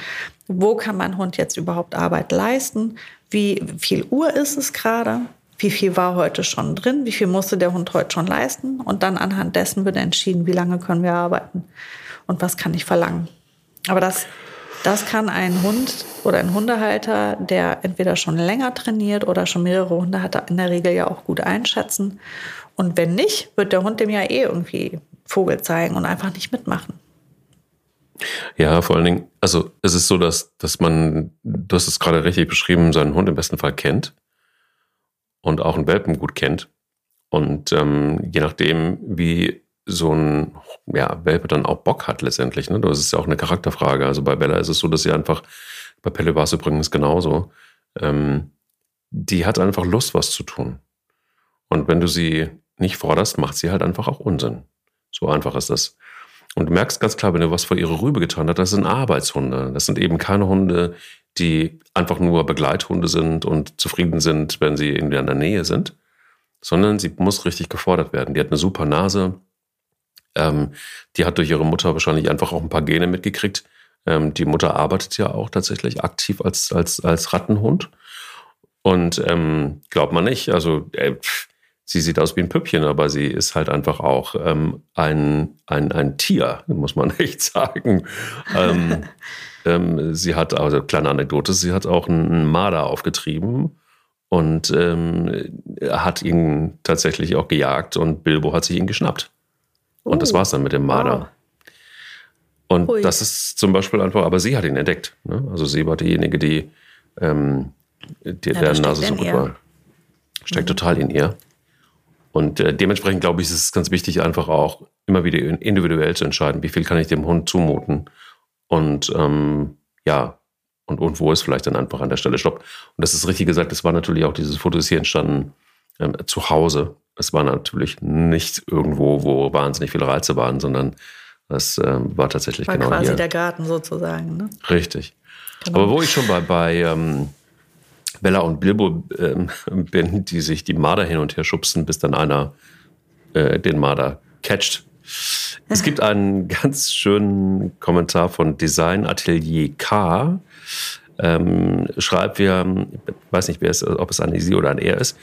[SPEAKER 2] wo kann mein Hund jetzt überhaupt Arbeit leisten, wie viel Uhr ist es gerade, wie viel war heute schon drin, wie viel musste der Hund heute schon leisten. Und dann anhand dessen wird entschieden, wie lange können wir arbeiten und was kann ich verlangen. Aber das das kann ein Hund oder ein Hundehalter, der entweder schon länger trainiert oder schon mehrere Hunde hat, in der Regel ja auch gut einschätzen. Und wenn nicht, wird der Hund dem ja eh irgendwie Vogel zeigen und einfach nicht mitmachen.
[SPEAKER 1] Ja, vor allen Dingen, also es ist so, dass, dass man, du hast es gerade richtig beschrieben, seinen Hund im besten Fall kennt und auch einen Welpen gut kennt. Und ähm, je nachdem, wie so ein ja, Welpe dann auch Bock hat letztendlich. Ne? Das ist ja auch eine Charakterfrage. Also bei Bella ist es so, dass sie einfach, bei Pelle war es übrigens genauso, ähm, die hat einfach Lust, was zu tun. Und wenn du sie nicht forderst, macht sie halt einfach auch Unsinn. So einfach ist das. Und du merkst ganz klar, wenn du was vor ihre Rübe getan hast, das sind Arbeitshunde. Das sind eben keine Hunde, die einfach nur Begleithunde sind und zufrieden sind, wenn sie in der Nähe sind, sondern sie muss richtig gefordert werden. Die hat eine super Nase, ähm, die hat durch ihre Mutter wahrscheinlich einfach auch ein paar Gene mitgekriegt. Ähm, die Mutter arbeitet ja auch tatsächlich aktiv als, als, als Rattenhund. Und ähm, glaubt man nicht, also äh, sie sieht aus wie ein Püppchen, aber sie ist halt einfach auch ähm, ein, ein, ein Tier, muss man echt sagen. ähm, ähm, sie hat, also kleine Anekdote, sie hat auch einen Marder aufgetrieben und ähm, hat ihn tatsächlich auch gejagt und Bilbo hat sich ihn geschnappt. Und das uh, war's dann mit dem Marder. Wow. Und Hui. das ist zum Beispiel einfach, aber sie hat ihn entdeckt. Ne? Also sie war diejenige, die, ähm, die ja, der Nase so gut war. Steckt mhm. total in ihr. Und äh, dementsprechend glaube ich, ist es ganz wichtig, einfach auch immer wieder individuell zu entscheiden, wie viel kann ich dem Hund zumuten. Und ähm, ja, und, und wo ist vielleicht dann einfach an der Stelle Stopp. Und das ist richtig gesagt, es war natürlich auch dieses Foto ist hier entstanden ähm, zu Hause es war natürlich nicht irgendwo, wo wahnsinnig viele Reize waren, sondern es äh, war tatsächlich
[SPEAKER 2] war
[SPEAKER 1] genau
[SPEAKER 2] quasi
[SPEAKER 1] hier.
[SPEAKER 2] der Garten sozusagen. Ne?
[SPEAKER 1] Richtig. Genau. Aber wo ich schon bei, bei ähm, Bella und Bilbo ähm, bin, die sich die Marder hin und her schubsen, bis dann einer äh, den Marder catcht. Es gibt einen ganz schönen Kommentar von Design Atelier K. Ähm, schreibt wir, ich weiß nicht, wer es, ob es ein Sie oder ein Er ist.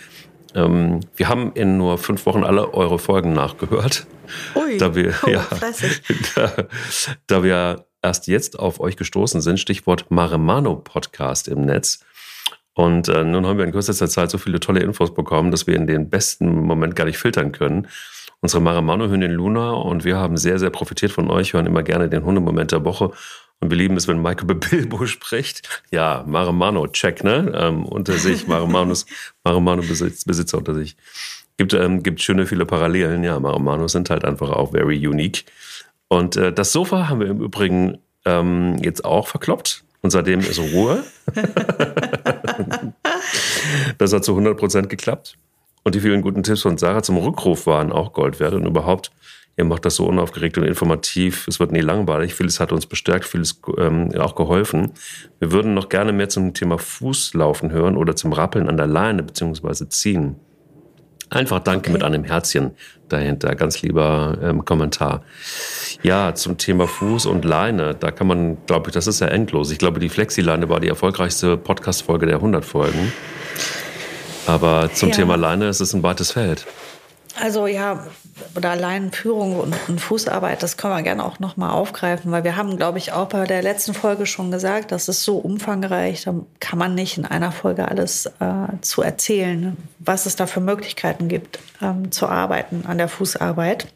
[SPEAKER 1] Ähm, wir haben in nur fünf Wochen alle eure Folgen nachgehört.
[SPEAKER 2] Ui,
[SPEAKER 1] da wir,
[SPEAKER 2] oh,
[SPEAKER 1] ja, da, da wir erst jetzt auf euch gestoßen sind, Stichwort Maremano Podcast im Netz. Und äh, nun haben wir in kürzester Zeit so viele tolle Infos bekommen, dass wir in den besten Moment gar nicht filtern können. Unsere Maramano-Hündin Luna und wir haben sehr, sehr profitiert von euch, hören immer gerne den Hundemoment der Woche. Und wir lieben es, wenn Michael Bilbo spricht. Ja, Maramano, check, ne? Ähm, unter sich, Maramanos, Maramano-Besitzer unter sich. Gibt, ähm, gibt schöne viele Parallelen. Ja, Maramanos sind halt einfach auch very unique. Und äh, das Sofa haben wir im Übrigen ähm, jetzt auch verkloppt. Und seitdem ist Ruhe. das hat zu 100 Prozent geklappt. Und die vielen guten Tipps von Sarah zum Rückruf waren auch Gold wert. Und überhaupt, ihr macht das so unaufgeregt und informativ. Es wird nie langweilig. Vieles hat uns bestärkt, vieles ähm, auch geholfen. Wir würden noch gerne mehr zum Thema Fußlaufen hören oder zum Rappeln an der Leine bzw. ziehen. Einfach Danke okay. mit einem Herzchen dahinter. Ganz lieber ähm, Kommentar. Ja, zum Thema Fuß und Leine, da kann man, glaube ich, das ist ja endlos. Ich glaube, die Flexi-Leine war die erfolgreichste Podcast-Folge der 100 Folgen. Aber zum ja. Thema Leine ist es ein weites Feld.
[SPEAKER 2] Also ja, oder Leinenführung und, und Fußarbeit, das können wir gerne auch nochmal aufgreifen, weil wir haben, glaube ich, auch bei der letzten Folge schon gesagt, das ist so umfangreich, da kann man nicht in einer Folge alles äh, zu erzählen, was es da für Möglichkeiten gibt, ähm, zu arbeiten an der Fußarbeit,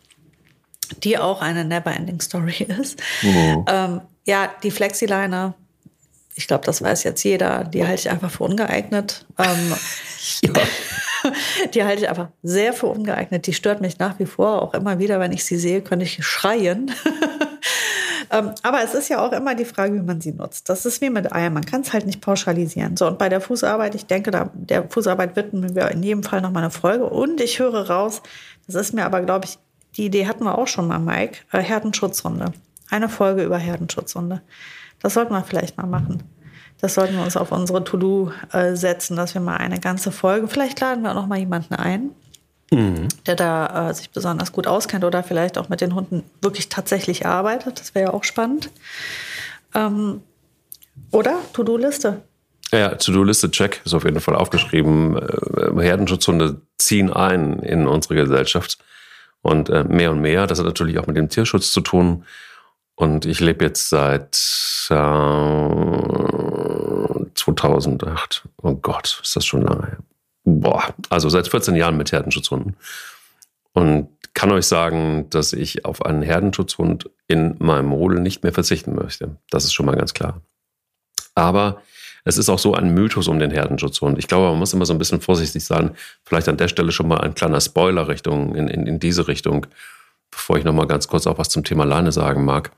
[SPEAKER 2] die auch eine Never-Ending Story ist. Mhm. Ähm, ja, die Flexileine, ich glaube, das weiß jetzt jeder, die halte ich einfach für ungeeignet. Ähm, ja. Die halte ich einfach sehr für ungeeignet. Die stört mich nach wie vor. Auch immer wieder, wenn ich sie sehe, könnte ich schreien. Ähm, aber es ist ja auch immer die Frage, wie man sie nutzt. Das ist wie mit Eiern. Man kann es halt nicht pauschalisieren. So, und bei der Fußarbeit, ich denke, da, der Fußarbeit widmen wir in jedem Fall nochmal eine Folge. Und ich höre raus, das ist mir aber, glaube ich, die Idee hatten wir auch schon mal, Mike, äh, Herdenschutzhunde. Eine Folge über Herdenschutzhunde. Das sollten wir vielleicht mal machen. Das sollten wir uns auf unsere To-Do äh, setzen, dass wir mal eine ganze Folge, vielleicht laden wir auch noch mal jemanden ein, mhm. der da äh, sich besonders gut auskennt oder vielleicht auch mit den Hunden wirklich tatsächlich arbeitet. Das wäre ja auch spannend. Ähm, oder To-Do-Liste.
[SPEAKER 1] Ja, To-Do-Liste check ist auf jeden Fall aufgeschrieben. Äh, Herdenschutzhunde ziehen ein in unsere Gesellschaft und äh, mehr und mehr. Das hat natürlich auch mit dem Tierschutz zu tun. Und ich lebe jetzt seit äh, 2008. Oh Gott, ist das schon lange her. Boah, also seit 14 Jahren mit Herdenschutzhunden. Und kann euch sagen, dass ich auf einen Herdenschutzhund in meinem Rudel nicht mehr verzichten möchte. Das ist schon mal ganz klar. Aber es ist auch so ein Mythos um den Herdenschutzhund. Ich glaube, man muss immer so ein bisschen vorsichtig sein. Vielleicht an der Stelle schon mal ein kleiner Spoiler Richtung, in, in, in diese Richtung, bevor ich noch mal ganz kurz auch was zum Thema Leine sagen mag.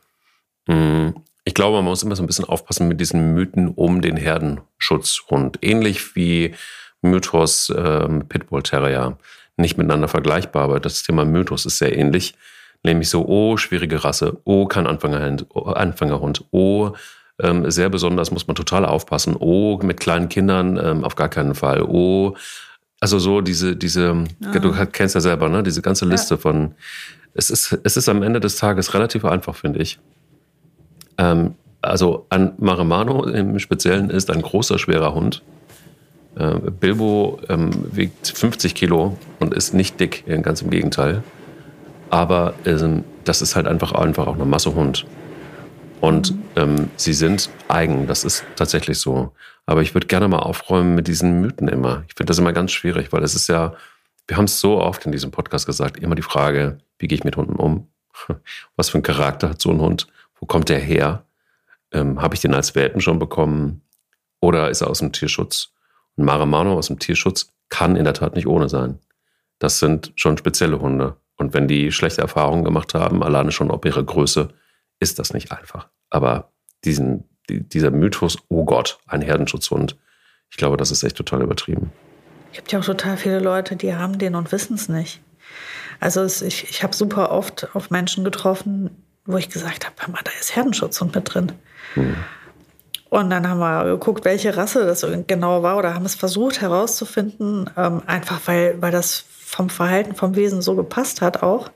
[SPEAKER 1] Ich glaube, man muss immer so ein bisschen aufpassen mit diesen Mythen um den Herdenschutzhund. Ähnlich wie Mythos ähm, Pitbull Terrier. Nicht miteinander vergleichbar, aber das Thema Mythos ist sehr ähnlich. Nämlich so, oh, schwierige Rasse, oh, kein Anfängerhund, oh, Anfängerhund, oh, ähm, sehr besonders, muss man total aufpassen, oh, mit kleinen Kindern ähm, auf gar keinen Fall, oh, also so diese, diese, ah. du kennst ja selber, ne, diese ganze Liste ja. von, es ist, es ist am Ende des Tages relativ einfach, finde ich. Ähm, also an Maremano im Speziellen ist ein großer, schwerer Hund. Äh, Bilbo ähm, wiegt 50 Kilo und ist nicht dick, ganz im Gegenteil. Aber ähm, das ist halt einfach, einfach auch eine Massehund. Und mhm. ähm, sie sind eigen, das ist tatsächlich so. Aber ich würde gerne mal aufräumen mit diesen Mythen immer. Ich finde das immer ganz schwierig, weil es ist ja, wir haben es so oft in diesem Podcast gesagt, immer die Frage, wie gehe ich mit Hunden um? Was für einen Charakter hat so ein Hund? Wo kommt der her? Ähm, Habe ich den als Welpen schon bekommen? Oder ist er aus dem Tierschutz? Und Maramano aus dem Tierschutz kann in der Tat nicht ohne sein. Das sind schon spezielle Hunde. Und wenn die schlechte Erfahrungen gemacht haben, alleine schon ob ihre Größe, ist das nicht einfach. Aber diesen, die, dieser Mythos, oh Gott, ein Herdenschutzhund, ich glaube, das ist echt total übertrieben.
[SPEAKER 2] Es gibt ja auch total viele Leute, die haben den und wissen es nicht. Also es, ich, ich habe super oft auf Menschen getroffen, wo ich gesagt habe, Mama, da ist Herdenschutzhund mit drin. Mhm. Und dann haben wir geguckt, welche Rasse das genau war oder haben es versucht herauszufinden, ähm, einfach weil, weil das vom Verhalten, vom Wesen so gepasst hat auch,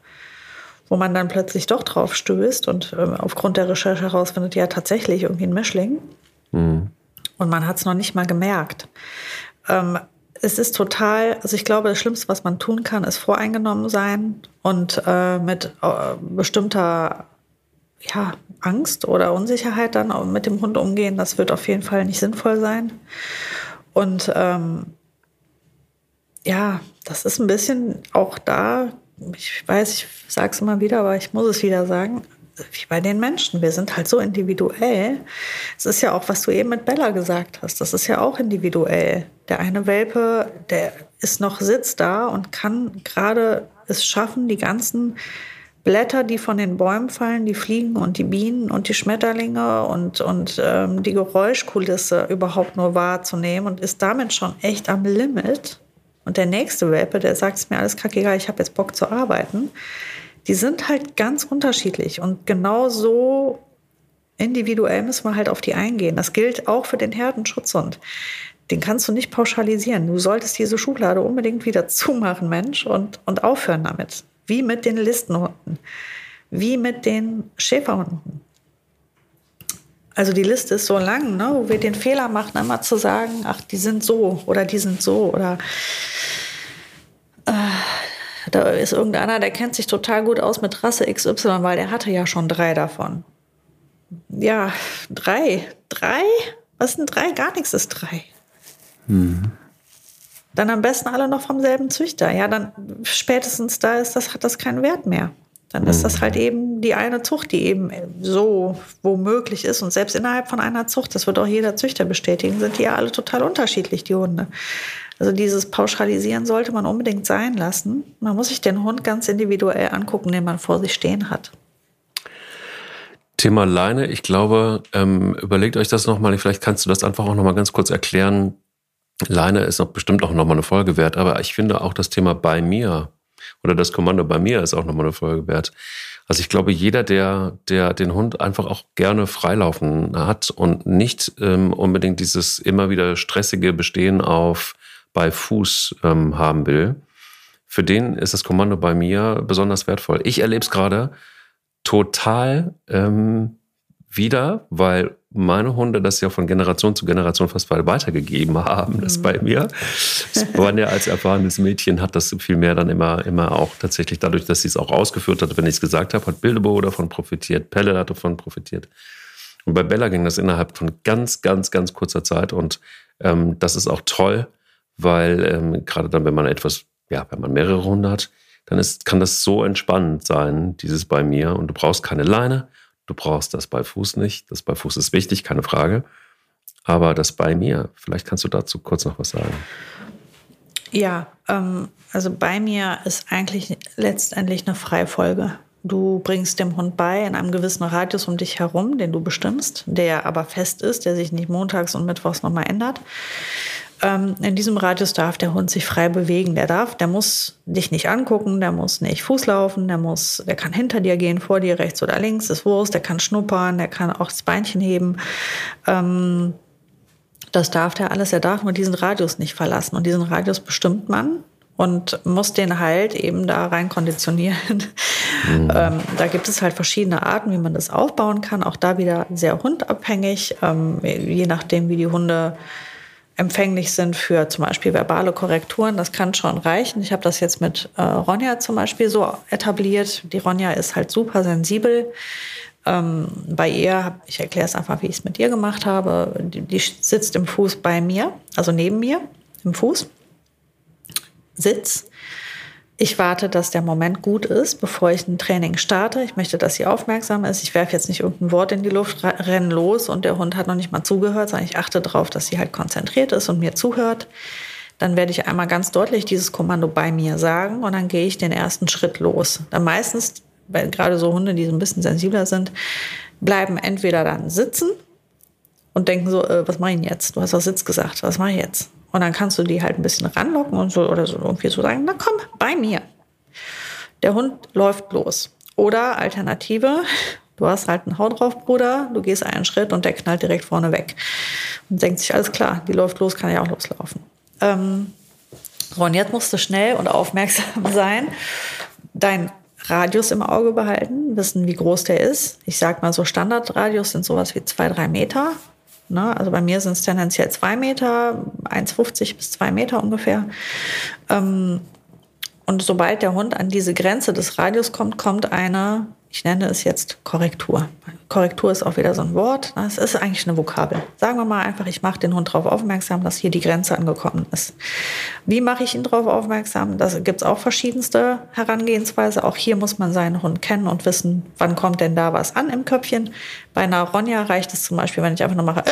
[SPEAKER 2] wo man dann plötzlich doch drauf stößt und äh, aufgrund der Recherche herausfindet, ja tatsächlich irgendwie ein Mischling. Mhm. Und man hat es noch nicht mal gemerkt. Ähm, es ist total, also ich glaube, das Schlimmste, was man tun kann, ist voreingenommen sein und äh, mit äh, bestimmter ja, Angst oder Unsicherheit dann mit dem Hund umgehen. Das wird auf jeden Fall nicht sinnvoll sein. Und ähm, ja, das ist ein bisschen auch da, ich weiß, ich sage es immer wieder, aber ich muss es wieder sagen, wie bei den Menschen. Wir sind halt so individuell. Es ist ja auch, was du eben mit Bella gesagt hast, das ist ja auch individuell. Der eine Welpe, der ist noch sitzt da und kann gerade es schaffen, die ganzen Blätter, die von den Bäumen fallen, die Fliegen und die Bienen und die Schmetterlinge und, und ähm, die Geräuschkulisse überhaupt nur wahrzunehmen und ist damit schon echt am Limit. Und der nächste Welpe, der sagt es mir alles kackegal, ich habe jetzt Bock zu arbeiten die sind halt ganz unterschiedlich und genau so individuell müssen wir halt auf die eingehen. Das gilt auch für den Herdenschutzhund. Den kannst du nicht pauschalisieren. Du solltest diese Schublade unbedingt wieder zumachen, Mensch, und, und aufhören damit. Wie mit den Listenhunden. Wie mit den Schäferhunden. Also die Liste ist so lang, ne, wo wir den Fehler machen, immer zu sagen, ach, die sind so oder die sind so oder äh, da ist irgendeiner, der kennt sich total gut aus mit Rasse XY, weil der hatte ja schon drei davon. Ja, drei. Drei? Was sind drei? Gar nichts ist drei. Mhm. Dann am besten alle noch vom selben Züchter. Ja, dann spätestens da ist das, hat das keinen Wert mehr. Dann ist das halt eben die eine Zucht, die eben so womöglich ist. Und selbst innerhalb von einer Zucht, das wird auch jeder Züchter bestätigen, sind die ja alle total unterschiedlich, die Hunde. Also dieses Pauschalisieren sollte man unbedingt sein lassen. Man muss sich den Hund ganz individuell angucken, den man vor sich stehen hat.
[SPEAKER 1] Thema Leine, ich glaube, ähm, überlegt euch das nochmal, vielleicht kannst du das einfach auch nochmal ganz kurz erklären. Leine ist auch bestimmt auch nochmal eine Folge wert, aber ich finde auch das Thema bei mir oder das Kommando bei mir ist auch nochmal eine Folge wert. Also ich glaube, jeder, der, der den Hund einfach auch gerne freilaufen hat und nicht ähm, unbedingt dieses immer wieder stressige Bestehen auf bei Fuß ähm, haben will, für den ist das Kommando bei mir besonders wertvoll. Ich erlebe es gerade total ähm, wieder, weil meine Hunde das ja von Generation zu Generation fast weitergegeben haben, das mhm. bei mir. Spanja als erfahrenes Mädchen hat das viel mehr dann immer, immer auch tatsächlich dadurch, dass sie es auch ausgeführt hat, wenn ich es gesagt habe, hat Bildebo davon profitiert, Pelle hat davon profitiert. Und bei Bella ging das innerhalb von ganz, ganz, ganz kurzer Zeit und ähm, das ist auch toll, weil ähm, gerade dann, wenn man etwas, ja, wenn man mehrere Hunde hat, dann ist, kann das so entspannend sein, dieses bei mir. Und du brauchst keine Leine, du brauchst das bei Fuß nicht. Das bei Fuß ist wichtig, keine Frage. Aber das bei mir, vielleicht kannst du dazu kurz noch was sagen.
[SPEAKER 2] Ja, ähm, also bei mir ist eigentlich letztendlich eine Freifolge. Du bringst dem Hund bei in einem gewissen Radius um dich herum, den du bestimmst, der aber fest ist, der sich nicht montags und mittwochs nochmal ändert. Ähm, in diesem Radius darf der Hund sich frei bewegen. Der darf, der muss dich nicht angucken, der muss nicht Fuß laufen, der muss, der kann hinter dir gehen, vor dir, rechts oder links, ist Wurst, der kann schnuppern, der kann auch das Beinchen heben. Ähm, das darf der alles. Er darf nur diesen Radius nicht verlassen. Und diesen Radius bestimmt man und muss den halt eben da rein konditionieren. Mhm. Ähm, da gibt es halt verschiedene Arten, wie man das aufbauen kann. Auch da wieder sehr hundabhängig, ähm, je nachdem, wie die Hunde empfänglich sind für zum Beispiel verbale Korrekturen. Das kann schon reichen. Ich habe das jetzt mit äh, Ronja zum Beispiel so etabliert. Die Ronja ist halt super sensibel. Ähm, bei ihr, ich erkläre es einfach, wie ich es mit ihr gemacht habe. Die, die sitzt im Fuß bei mir, also neben mir im Fuß. Sitz. Ich warte, dass der Moment gut ist, bevor ich ein Training starte. Ich möchte, dass sie aufmerksam ist. Ich werfe jetzt nicht irgendein Wort in die Luft, renne los und der Hund hat noch nicht mal zugehört, sondern ich achte darauf, dass sie halt konzentriert ist und mir zuhört. Dann werde ich einmal ganz deutlich dieses Kommando bei mir sagen und dann gehe ich den ersten Schritt los. Dann meistens, weil gerade so Hunde, die so ein bisschen sensibler sind, bleiben entweder dann sitzen und denken so, äh, was mache ich denn jetzt? Du hast doch Sitz gesagt, was mache ich jetzt? Und dann kannst du die halt ein bisschen ranlocken und so oder so irgendwie so sagen, na komm, bei mir. Der Hund läuft los. Oder Alternative, du hast halt einen Hau drauf, Bruder, du gehst einen Schritt und der knallt direkt vorne weg. Und denkt sich, alles klar, die läuft los, kann ja auch loslaufen. Ähm, So, und jetzt musst du schnell und aufmerksam sein, dein Radius im Auge behalten, wissen, wie groß der ist. Ich sag mal so, Standardradius sind sowas wie zwei, drei Meter. Ne? Also bei mir sind es tendenziell zwei Meter, 1,50 bis zwei Meter ungefähr. Ähm, und sobald der Hund an diese Grenze des Radius kommt, kommt eine ich nenne es jetzt Korrektur. Korrektur ist auch wieder so ein Wort. Es ist eigentlich eine Vokabel. Sagen wir mal einfach, ich mache den Hund darauf aufmerksam, dass hier die Grenze angekommen ist. Wie mache ich ihn darauf aufmerksam? Da gibt es auch verschiedenste Herangehensweise. Auch hier muss man seinen Hund kennen und wissen, wann kommt denn da was an im Köpfchen. Bei einer Ronja reicht es zum Beispiel, wenn ich einfach nur mache, äh,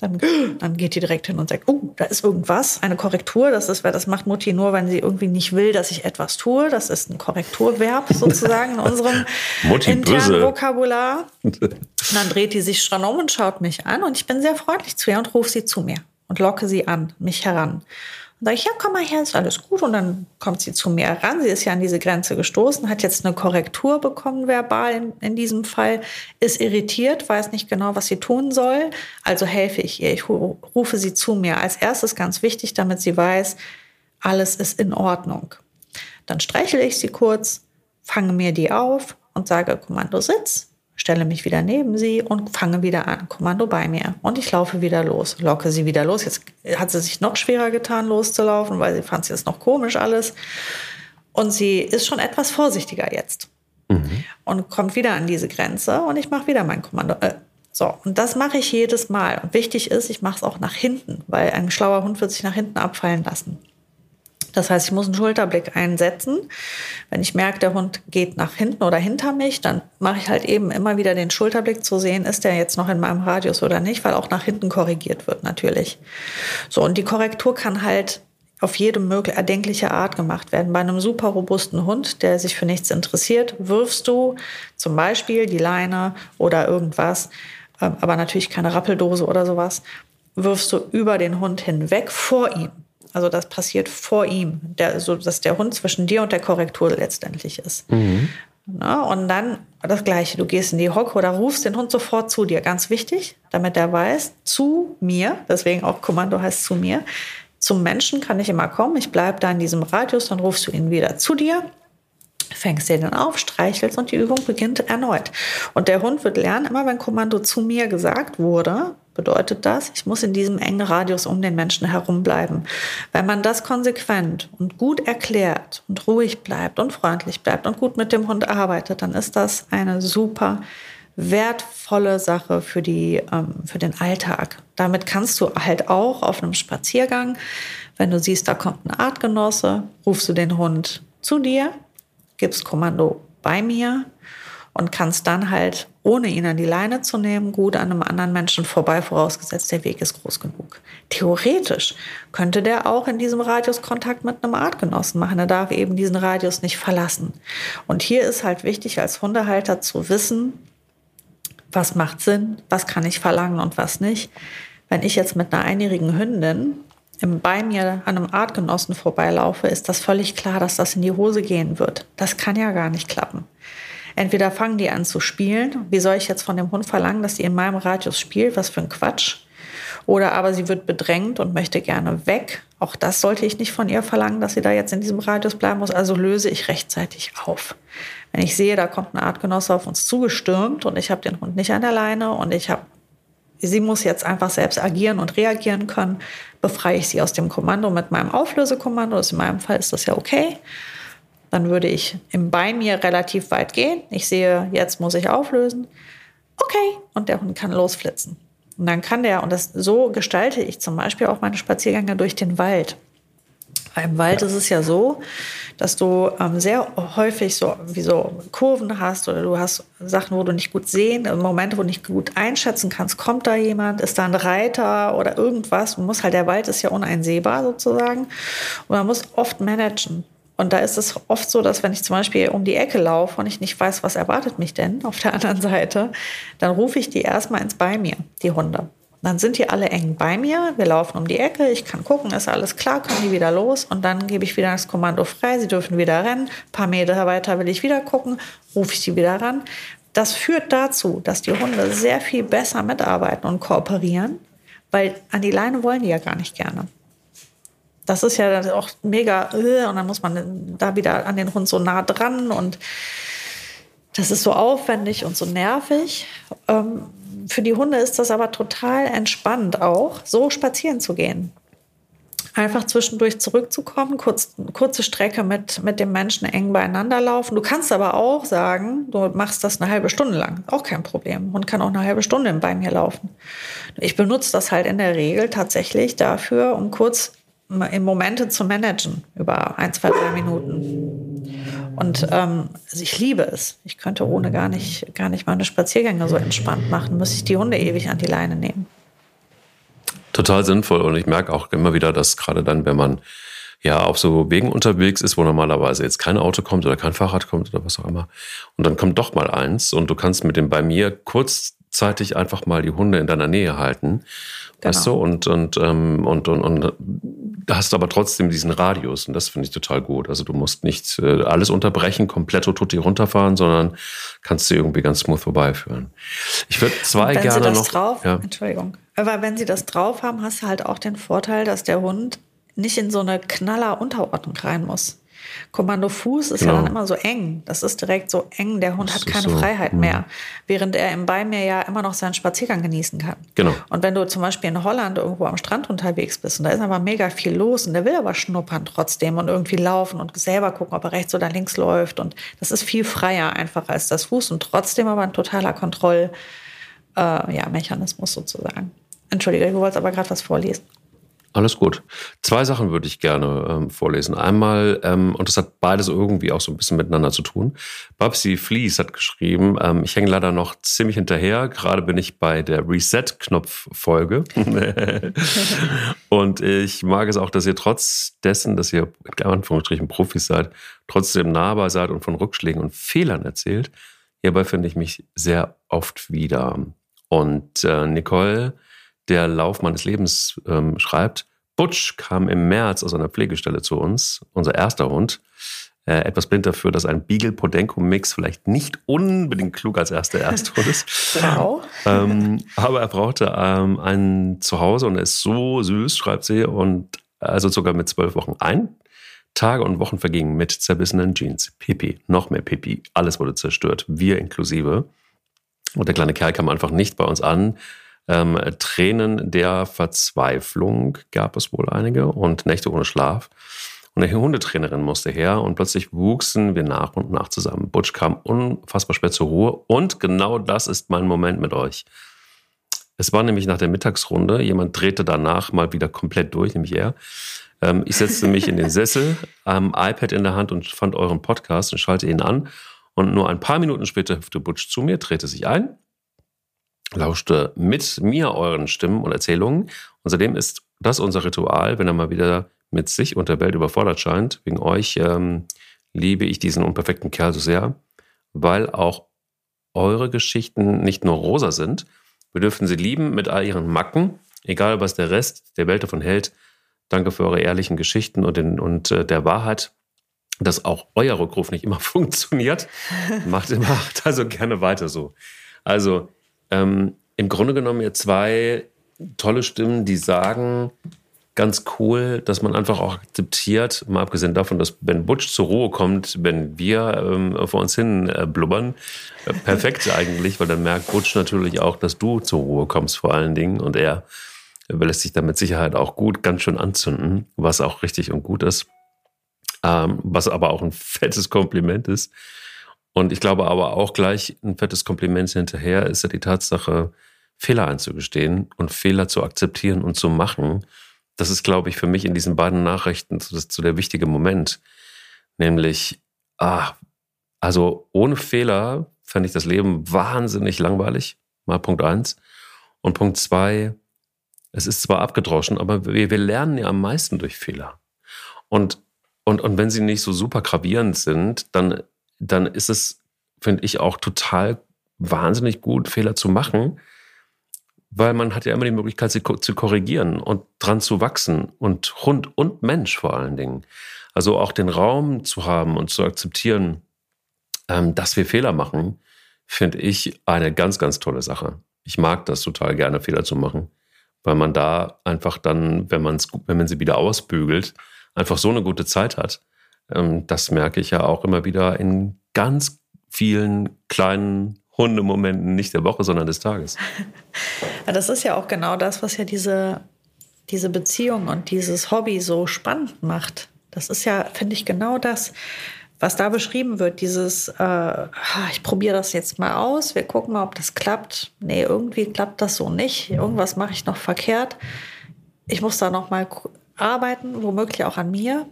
[SPEAKER 2] dann, dann geht die direkt hin und sagt, oh, da ist irgendwas, eine Korrektur. Das ist, das macht Mutti nur, wenn sie irgendwie nicht will, dass ich etwas tue. Das ist ein Korrekturverb sozusagen in unserem Mutti internen böse. Vokabular. Und dann dreht die sich schon um und schaut mich an und ich bin sehr freundlich zu ihr und rufe sie zu mir und locke sie an, mich heran. Und sage ich, ja, komm mal her, ist alles gut. Und dann kommt sie zu mir ran. Sie ist ja an diese Grenze gestoßen, hat jetzt eine Korrektur bekommen, verbal in, in diesem Fall, ist irritiert, weiß nicht genau, was sie tun soll. Also helfe ich ihr. Ich rufe sie zu mir. Als erstes ganz wichtig, damit sie weiß, alles ist in Ordnung. Dann streichle ich sie kurz, fange mir die auf und sage, Kommando Sitz, stelle mich wieder neben sie und fange wieder an. Kommando bei mir. Und ich laufe wieder los, locke sie wieder los. Jetzt hat sie sich noch schwerer getan, loszulaufen, weil sie fand es jetzt noch komisch alles. Und sie ist schon etwas vorsichtiger jetzt. Mhm. Und kommt wieder an diese Grenze und ich mache wieder mein Kommando. Äh, so, und das mache ich jedes Mal. Und wichtig ist, ich mache es auch nach hinten, weil ein schlauer Hund wird sich nach hinten abfallen lassen. Das heißt, ich muss einen Schulterblick einsetzen. Wenn ich merke, der Hund geht nach hinten oder hinter mich, dann mache ich halt eben immer wieder den Schulterblick zu sehen, ist der jetzt noch in meinem Radius oder nicht, weil auch nach hinten korrigiert wird natürlich. So, und die Korrektur kann halt auf jede mögliche erdenkliche Art gemacht werden. Bei einem super robusten Hund, der sich für nichts interessiert, wirfst du zum Beispiel die Leine oder irgendwas, ähm, aber natürlich keine Rappeldose oder sowas, wirfst du über den Hund hinweg vor ihm. Also das passiert vor ihm, der, so dass der Hund zwischen dir und der Korrektur letztendlich ist. Mhm. Na, und dann das Gleiche, du gehst in die Hocke oder rufst den Hund sofort zu dir. Ganz wichtig, damit er weiß, zu mir, deswegen auch Kommando heißt zu mir. Zum Menschen kann ich immer kommen, ich bleibe da in diesem Radius, dann rufst du ihn wieder zu dir fängst den dann auf, streichelst und die Übung beginnt erneut. Und der Hund wird lernen, immer wenn Kommando zu mir gesagt wurde, bedeutet das, ich muss in diesem engen Radius um den Menschen herum bleiben. Wenn man das konsequent und gut erklärt und ruhig bleibt und freundlich bleibt und gut mit dem Hund arbeitet, dann ist das eine super wertvolle Sache für, die, ähm, für den Alltag. Damit kannst du halt auch auf einem Spaziergang, wenn du siehst, da kommt ein Artgenosse, rufst du den Hund zu dir gibst Kommando bei mir und kannst dann halt, ohne ihn an die Leine zu nehmen, gut an einem anderen Menschen vorbei, vorausgesetzt der Weg ist groß genug. Theoretisch könnte der auch in diesem Radius Kontakt mit einem Artgenossen machen. Er darf eben diesen Radius nicht verlassen. Und hier ist halt wichtig, als Hundehalter zu wissen, was macht Sinn, was kann ich verlangen und was nicht. Wenn ich jetzt mit einer einjährigen Hündin bei mir an einem Artgenossen vorbeilaufe, ist das völlig klar, dass das in die Hose gehen wird. Das kann ja gar nicht klappen. Entweder fangen die an zu spielen. Wie soll ich jetzt von dem Hund verlangen, dass die in meinem Radius spielt? Was für ein Quatsch. Oder aber sie wird bedrängt und möchte gerne weg. Auch das sollte ich nicht von ihr verlangen, dass sie da jetzt in diesem Radius bleiben muss. Also löse ich rechtzeitig auf. Wenn ich sehe, da kommt ein Artgenosse auf uns zugestürmt und ich habe den Hund nicht an der Leine und ich habe sie muss jetzt einfach selbst agieren und reagieren können, befreie ich sie aus dem Kommando mit meinem Auflösekommando. In meinem Fall ist das ja okay. Dann würde ich im bei mir relativ weit gehen. Ich sehe, jetzt muss ich auflösen. Okay. Und der Hund kann losflitzen. Und dann kann der, und das so gestalte ich zum Beispiel auch meine Spaziergänge durch den Wald. Im Wald ist es ja so, dass du ähm, sehr häufig so wie so Kurven hast oder du hast Sachen, wo du nicht gut sehen, Momente, wo du nicht gut einschätzen kannst, kommt da jemand, ist da ein Reiter oder irgendwas. Du musst halt, der Wald ist ja uneinsehbar sozusagen. Und man muss oft managen. Und da ist es oft so, dass wenn ich zum Beispiel um die Ecke laufe und ich nicht weiß, was erwartet mich denn auf der anderen Seite, dann rufe ich die erstmal ins Bei mir, die Hunde. Dann sind die alle eng bei mir. Wir laufen um die Ecke. Ich kann gucken, ist alles klar, können die wieder los. Und dann gebe ich wieder das Kommando frei. Sie dürfen wieder rennen. Ein paar Meter weiter will ich wieder gucken, rufe ich sie wieder ran. Das führt dazu, dass die Hunde sehr viel besser mitarbeiten und kooperieren, weil an die Leine wollen die ja gar nicht gerne. Das ist ja auch mega, äh, und dann muss man da wieder an den Hund so nah dran und das ist so aufwendig und so nervig. Ähm, für die Hunde ist das aber total entspannt auch, so spazieren zu gehen einfach zwischendurch zurückzukommen, kurz, kurze Strecke mit, mit dem Menschen eng beieinander laufen. Du kannst aber auch sagen, du machst das eine halbe Stunde lang. Auch kein Problem. Und kann auch eine halbe Stunde bei mir laufen. Ich benutze das halt in der Regel tatsächlich dafür, um kurz in Momente zu managen über ein, zwei, drei Minuten. Und ähm, also ich liebe es. Ich könnte ohne gar nicht, gar nicht meine Spaziergänge so entspannt machen. Müsste ich die Hunde ewig an die Leine nehmen
[SPEAKER 1] total sinnvoll. Und ich merke auch immer wieder, dass gerade dann, wenn man ja auf so Wegen unterwegs ist, wo normalerweise jetzt kein Auto kommt oder kein Fahrrad kommt oder was auch immer, und dann kommt doch mal eins und du kannst mit dem bei mir kurzzeitig einfach mal die Hunde in deiner Nähe halten. Genau. Weißt du, und, und, ähm, und, und, und hast aber trotzdem diesen Radius und das finde ich total gut. Also du musst nicht äh, alles unterbrechen, komplett tutti runterfahren, sondern kannst sie irgendwie ganz smooth vorbeiführen. Ich würde zwei
[SPEAKER 2] wenn
[SPEAKER 1] gerne
[SPEAKER 2] Sie das
[SPEAKER 1] noch.
[SPEAKER 2] Drauf, ja. Entschuldigung. Aber wenn sie das drauf haben, hast du halt auch den Vorteil, dass der Hund nicht in so eine knaller Unterordnung rein muss. Kommando Fuß ist genau. ja dann immer so eng. Das ist direkt so eng. Der Hund das hat keine so, Freiheit mh. mehr. Während er im Beimeer ja immer noch seinen Spaziergang genießen kann.
[SPEAKER 1] Genau.
[SPEAKER 2] Und wenn du zum Beispiel in Holland irgendwo am Strand unterwegs bist und da ist aber mega viel los und der will aber schnuppern trotzdem und irgendwie laufen und selber gucken, ob er rechts oder links läuft. Und das ist viel freier einfach als das Fuß und trotzdem aber ein totaler Kontrollmechanismus äh, ja, sozusagen. Entschuldige, du wolltest aber gerade was vorlesen.
[SPEAKER 1] Alles gut. Zwei Sachen würde ich gerne ähm, vorlesen. Einmal, ähm, und das hat beides irgendwie auch so ein bisschen miteinander zu tun. Babsi Fleece hat geschrieben, ähm, ich hänge leider noch ziemlich hinterher. Gerade bin ich bei der Reset-Knopf-Folge. und ich mag es auch, dass ihr trotz dessen, dass ihr in Anführungsstrichen Profis seid, trotzdem nahbar seid und von Rückschlägen und Fehlern erzählt. Hierbei finde ich mich sehr oft wieder. Und äh, Nicole der Lauf meines Lebens ähm, schreibt, Butch kam im März aus einer Pflegestelle zu uns, unser erster Hund. Äh, etwas blind dafür, dass ein Beagle Podenco Mix vielleicht nicht unbedingt klug als erster Ersthund ist.
[SPEAKER 2] Wow.
[SPEAKER 1] ähm, aber er brauchte ähm, ein Zuhause und er ist so süß, schreibt sie, und also sogar mit zwölf Wochen ein. Tage und Wochen vergingen mit zerbissenen Jeans. Pipi, noch mehr Pipi. Alles wurde zerstört, wir inklusive. Und der kleine Kerl kam einfach nicht bei uns an ähm, Tränen der Verzweiflung gab es wohl einige und Nächte ohne Schlaf. Und eine Hundetrainerin musste her und plötzlich wuchsen wir nach und nach zusammen. Butch kam unfassbar spät zur Ruhe und genau das ist mein Moment mit euch. Es war nämlich nach der Mittagsrunde, jemand drehte danach mal wieder komplett durch, nämlich er. Ähm, ich setzte mich in den Sessel, ähm, iPad in der Hand und fand euren Podcast und schalte ihn an. Und nur ein paar Minuten später hüpfte Butch zu mir, drehte sich ein lauschte mit mir euren Stimmen und Erzählungen. Und seitdem ist das unser Ritual, wenn er mal wieder mit sich und der Welt überfordert scheint. Wegen euch ähm, liebe ich diesen unperfekten Kerl so sehr, weil auch eure Geschichten nicht nur rosa sind. Wir dürfen sie lieben mit all ihren Macken, egal was der Rest der Welt davon hält. Danke für eure ehrlichen Geschichten und, den, und äh, der Wahrheit, dass auch euer Rückruf nicht immer funktioniert. macht, macht also gerne weiter so. Also ähm, im Grunde genommen ihr zwei tolle Stimmen, die sagen, ganz cool, dass man einfach auch akzeptiert, mal abgesehen davon, dass wenn Butch zur Ruhe kommt, wenn wir ähm, vor uns hin äh, blubbern, äh, perfekt eigentlich, weil dann merkt Butch natürlich auch, dass du zur Ruhe kommst vor allen Dingen. Und er lässt sich da mit Sicherheit auch gut ganz schön anzünden, was auch richtig und gut ist, ähm, was aber auch ein fettes Kompliment ist. Und ich glaube aber auch gleich ein fettes Kompliment hinterher ist ja die Tatsache, Fehler einzugestehen und Fehler zu akzeptieren und zu machen. Das ist, glaube ich, für mich in diesen beiden Nachrichten so, so der wichtige Moment. Nämlich, ah, also ohne Fehler fände ich das Leben wahnsinnig langweilig. Mal Punkt eins. Und Punkt zwei, es ist zwar abgedroschen, aber wir, wir lernen ja am meisten durch Fehler. Und, und, und wenn sie nicht so super gravierend sind, dann dann ist es, finde ich, auch total wahnsinnig gut, Fehler zu machen, weil man hat ja immer die Möglichkeit, sie zu korrigieren und dran zu wachsen und Hund und Mensch vor allen Dingen. Also auch den Raum zu haben und zu akzeptieren, ähm, dass wir Fehler machen, finde ich eine ganz, ganz tolle Sache. Ich mag das total gerne, Fehler zu machen, weil man da einfach dann, wenn, man's, wenn man sie wieder ausbügelt, einfach so eine gute Zeit hat. Ähm, das merke ich ja auch immer wieder in ganz vielen kleinen Hundemomenten, nicht der Woche, sondern des Tages.
[SPEAKER 2] Das ist ja auch genau das, was ja diese, diese Beziehung und dieses Hobby so spannend macht. Das ist ja, finde ich, genau das, was da beschrieben wird. Dieses, äh, ich probiere das jetzt mal aus, wir gucken mal, ob das klappt. Nee, irgendwie klappt das so nicht. Irgendwas mache ich noch verkehrt. Ich muss da noch mal arbeiten, womöglich auch an mir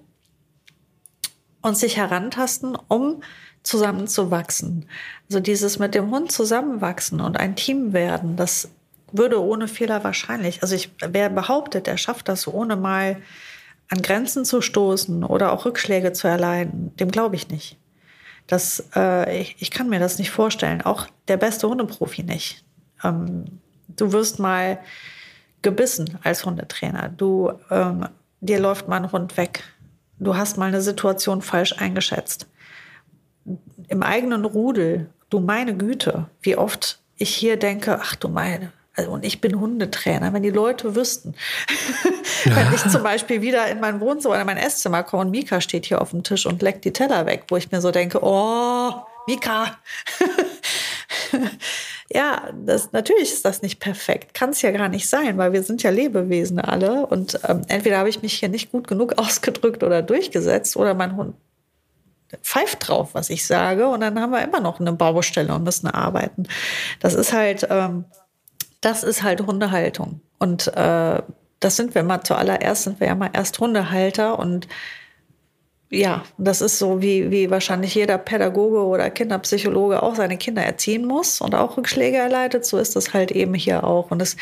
[SPEAKER 2] und sich herantasten, um zusammenzuwachsen. Also dieses mit dem Hund zusammenwachsen und ein Team werden, das würde ohne Fehler wahrscheinlich, also ich, wer behauptet, er schafft das ohne mal an Grenzen zu stoßen oder auch Rückschläge zu erleiden, dem glaube ich nicht. Das, äh, ich, ich, kann mir das nicht vorstellen. Auch der beste Hundeprofi nicht. Ähm, du wirst mal gebissen als Hundetrainer. Du, ähm, dir läuft mal ein Hund weg. Du hast mal eine Situation falsch eingeschätzt im eigenen Rudel, du meine Güte, wie oft ich hier denke, ach du meine, also, und ich bin Hundetrainer, wenn die Leute wüssten. Ja. wenn ich zum Beispiel wieder in mein Wohnzimmer oder in mein Esszimmer komme und Mika steht hier auf dem Tisch und leckt die Teller weg, wo ich mir so denke, oh, Mika. ja, das, natürlich ist das nicht perfekt. Kann es ja gar nicht sein, weil wir sind ja Lebewesen alle. Und ähm, entweder habe ich mich hier nicht gut genug ausgedrückt oder durchgesetzt oder mein Hund pfeift drauf, was ich sage. Und dann haben wir immer noch eine Baustelle und müssen arbeiten. Das ist halt, ähm, das ist halt Hundehaltung. Und äh, das sind wir mal zuallererst, sind wir ja mal erst Hundehalter und ja, das ist so, wie, wie wahrscheinlich jeder Pädagoge oder Kinderpsychologe auch seine Kinder erziehen muss und auch Rückschläge erleidet. So ist das halt eben hier auch. Und das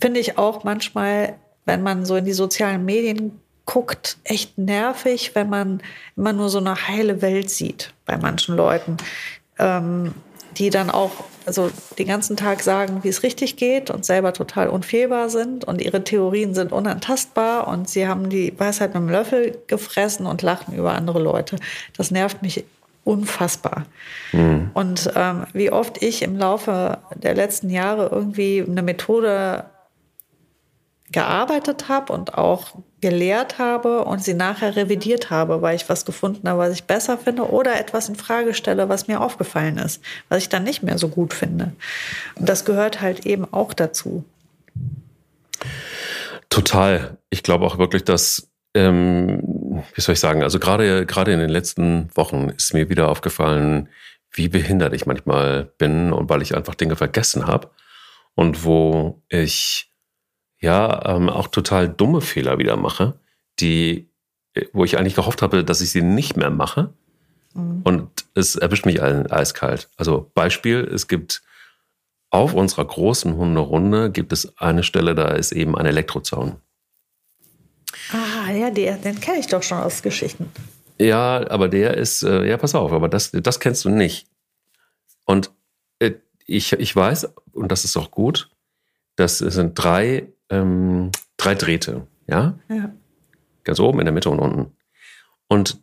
[SPEAKER 2] finde ich auch manchmal, wenn man so in die sozialen Medien guckt, echt nervig, wenn man immer nur so eine heile Welt sieht bei manchen Leuten, ähm, die dann auch also den ganzen Tag sagen, wie es richtig geht und selber total unfehlbar sind und ihre Theorien sind unantastbar und sie haben die Weisheit mit dem Löffel gefressen und lachen über andere Leute. Das nervt mich unfassbar. Mhm. Und ähm, wie oft ich im Laufe der letzten Jahre irgendwie eine Methode gearbeitet habe und auch gelehrt habe und sie nachher revidiert habe, weil ich was gefunden habe, was ich besser finde oder etwas in Frage stelle, was mir aufgefallen ist, was ich dann nicht mehr so gut finde. Und das gehört halt eben auch dazu.
[SPEAKER 1] Total. Ich glaube auch wirklich, dass ähm, wie soll ich sagen, also gerade gerade in den letzten Wochen ist mir wieder aufgefallen, wie behindert ich manchmal bin und weil ich einfach Dinge vergessen habe und wo ich ja ähm, auch total dumme Fehler wieder mache, die, äh, wo ich eigentlich gehofft habe, dass ich sie nicht mehr mache. Mhm. Und es erwischt mich allen eiskalt. Also Beispiel, es gibt auf unserer großen Hunderunde gibt es eine Stelle, da ist eben ein Elektrozaun.
[SPEAKER 2] Ah, ja, der, den kenne ich doch schon aus Geschichten.
[SPEAKER 1] Ja, aber der ist, äh, ja, pass auf, aber das, das kennst du nicht. Und äh, ich, ich weiß, und das ist auch gut, das sind drei ähm, drei Drähte, ja? ja? Ganz oben, in der Mitte und unten. Und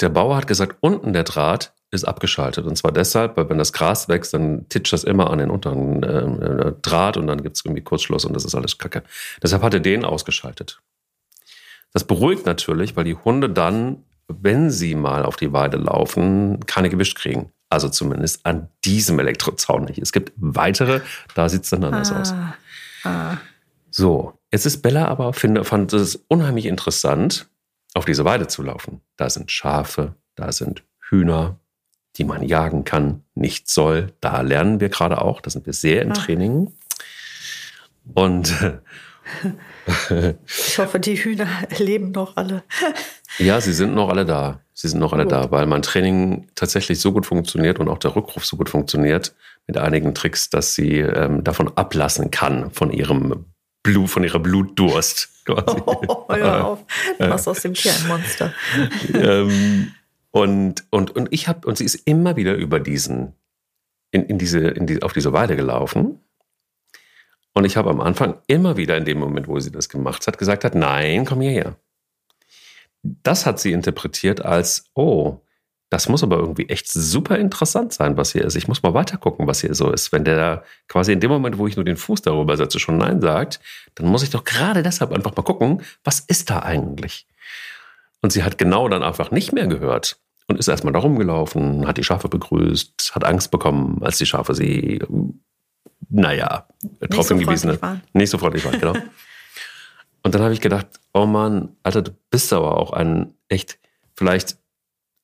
[SPEAKER 1] der Bauer hat gesagt, unten der Draht ist abgeschaltet. Und zwar deshalb, weil wenn das Gras wächst, dann titscht das immer an den unteren äh, Draht und dann gibt es irgendwie Kurzschluss und das ist alles Kacke. Deshalb hat er den ausgeschaltet. Das beruhigt natürlich, weil die Hunde dann, wenn sie mal auf die Weide laufen, keine gewischt kriegen. Also zumindest an diesem Elektrozaun nicht. Es gibt weitere, da sieht es dann anders ah. aus. Ah. So, jetzt ist Bella aber, finde, fand es unheimlich interessant, auf diese Weide zu laufen. Da sind Schafe, da sind Hühner, die man jagen kann, nicht soll. Da lernen wir gerade auch, da sind wir sehr im. Training. Und
[SPEAKER 2] ich hoffe, die Hühner leben noch alle.
[SPEAKER 1] ja, sie sind noch alle da. Sie sind noch alle gut. da, weil mein Training tatsächlich so gut funktioniert und auch der Rückruf so gut funktioniert mit einigen Tricks, dass sie ähm, davon ablassen kann, von ihrem Blut, von ihrer Blutdurst. Quasi.
[SPEAKER 2] Oh, hör auf. Du machst aus dem Tier ein Monster.
[SPEAKER 1] ähm, und, und, und ich habe, und sie ist immer wieder über diesen, in, in diese, in die, auf diese Weide gelaufen. Und ich habe am Anfang immer wieder in dem Moment, wo sie das gemacht hat, gesagt hat, nein, komm hierher. Das hat sie interpretiert als, oh, das muss aber irgendwie echt super interessant sein, was hier ist. Ich muss mal weiter gucken, was hier so ist. Wenn der quasi in dem Moment, wo ich nur den Fuß darüber setze, schon Nein sagt, dann muss ich doch gerade deshalb einfach mal gucken, was ist da eigentlich? Und sie hat genau dann einfach nicht mehr gehört und ist erstmal da rumgelaufen, hat die Schafe begrüßt, hat Angst bekommen, als die Schafe sie, naja, drauf
[SPEAKER 2] so
[SPEAKER 1] hingewiesen hat.
[SPEAKER 2] waren.
[SPEAKER 1] Nicht so freundlich waren, genau. und dann habe ich gedacht, oh Mann, Alter, du bist aber auch ein echt, vielleicht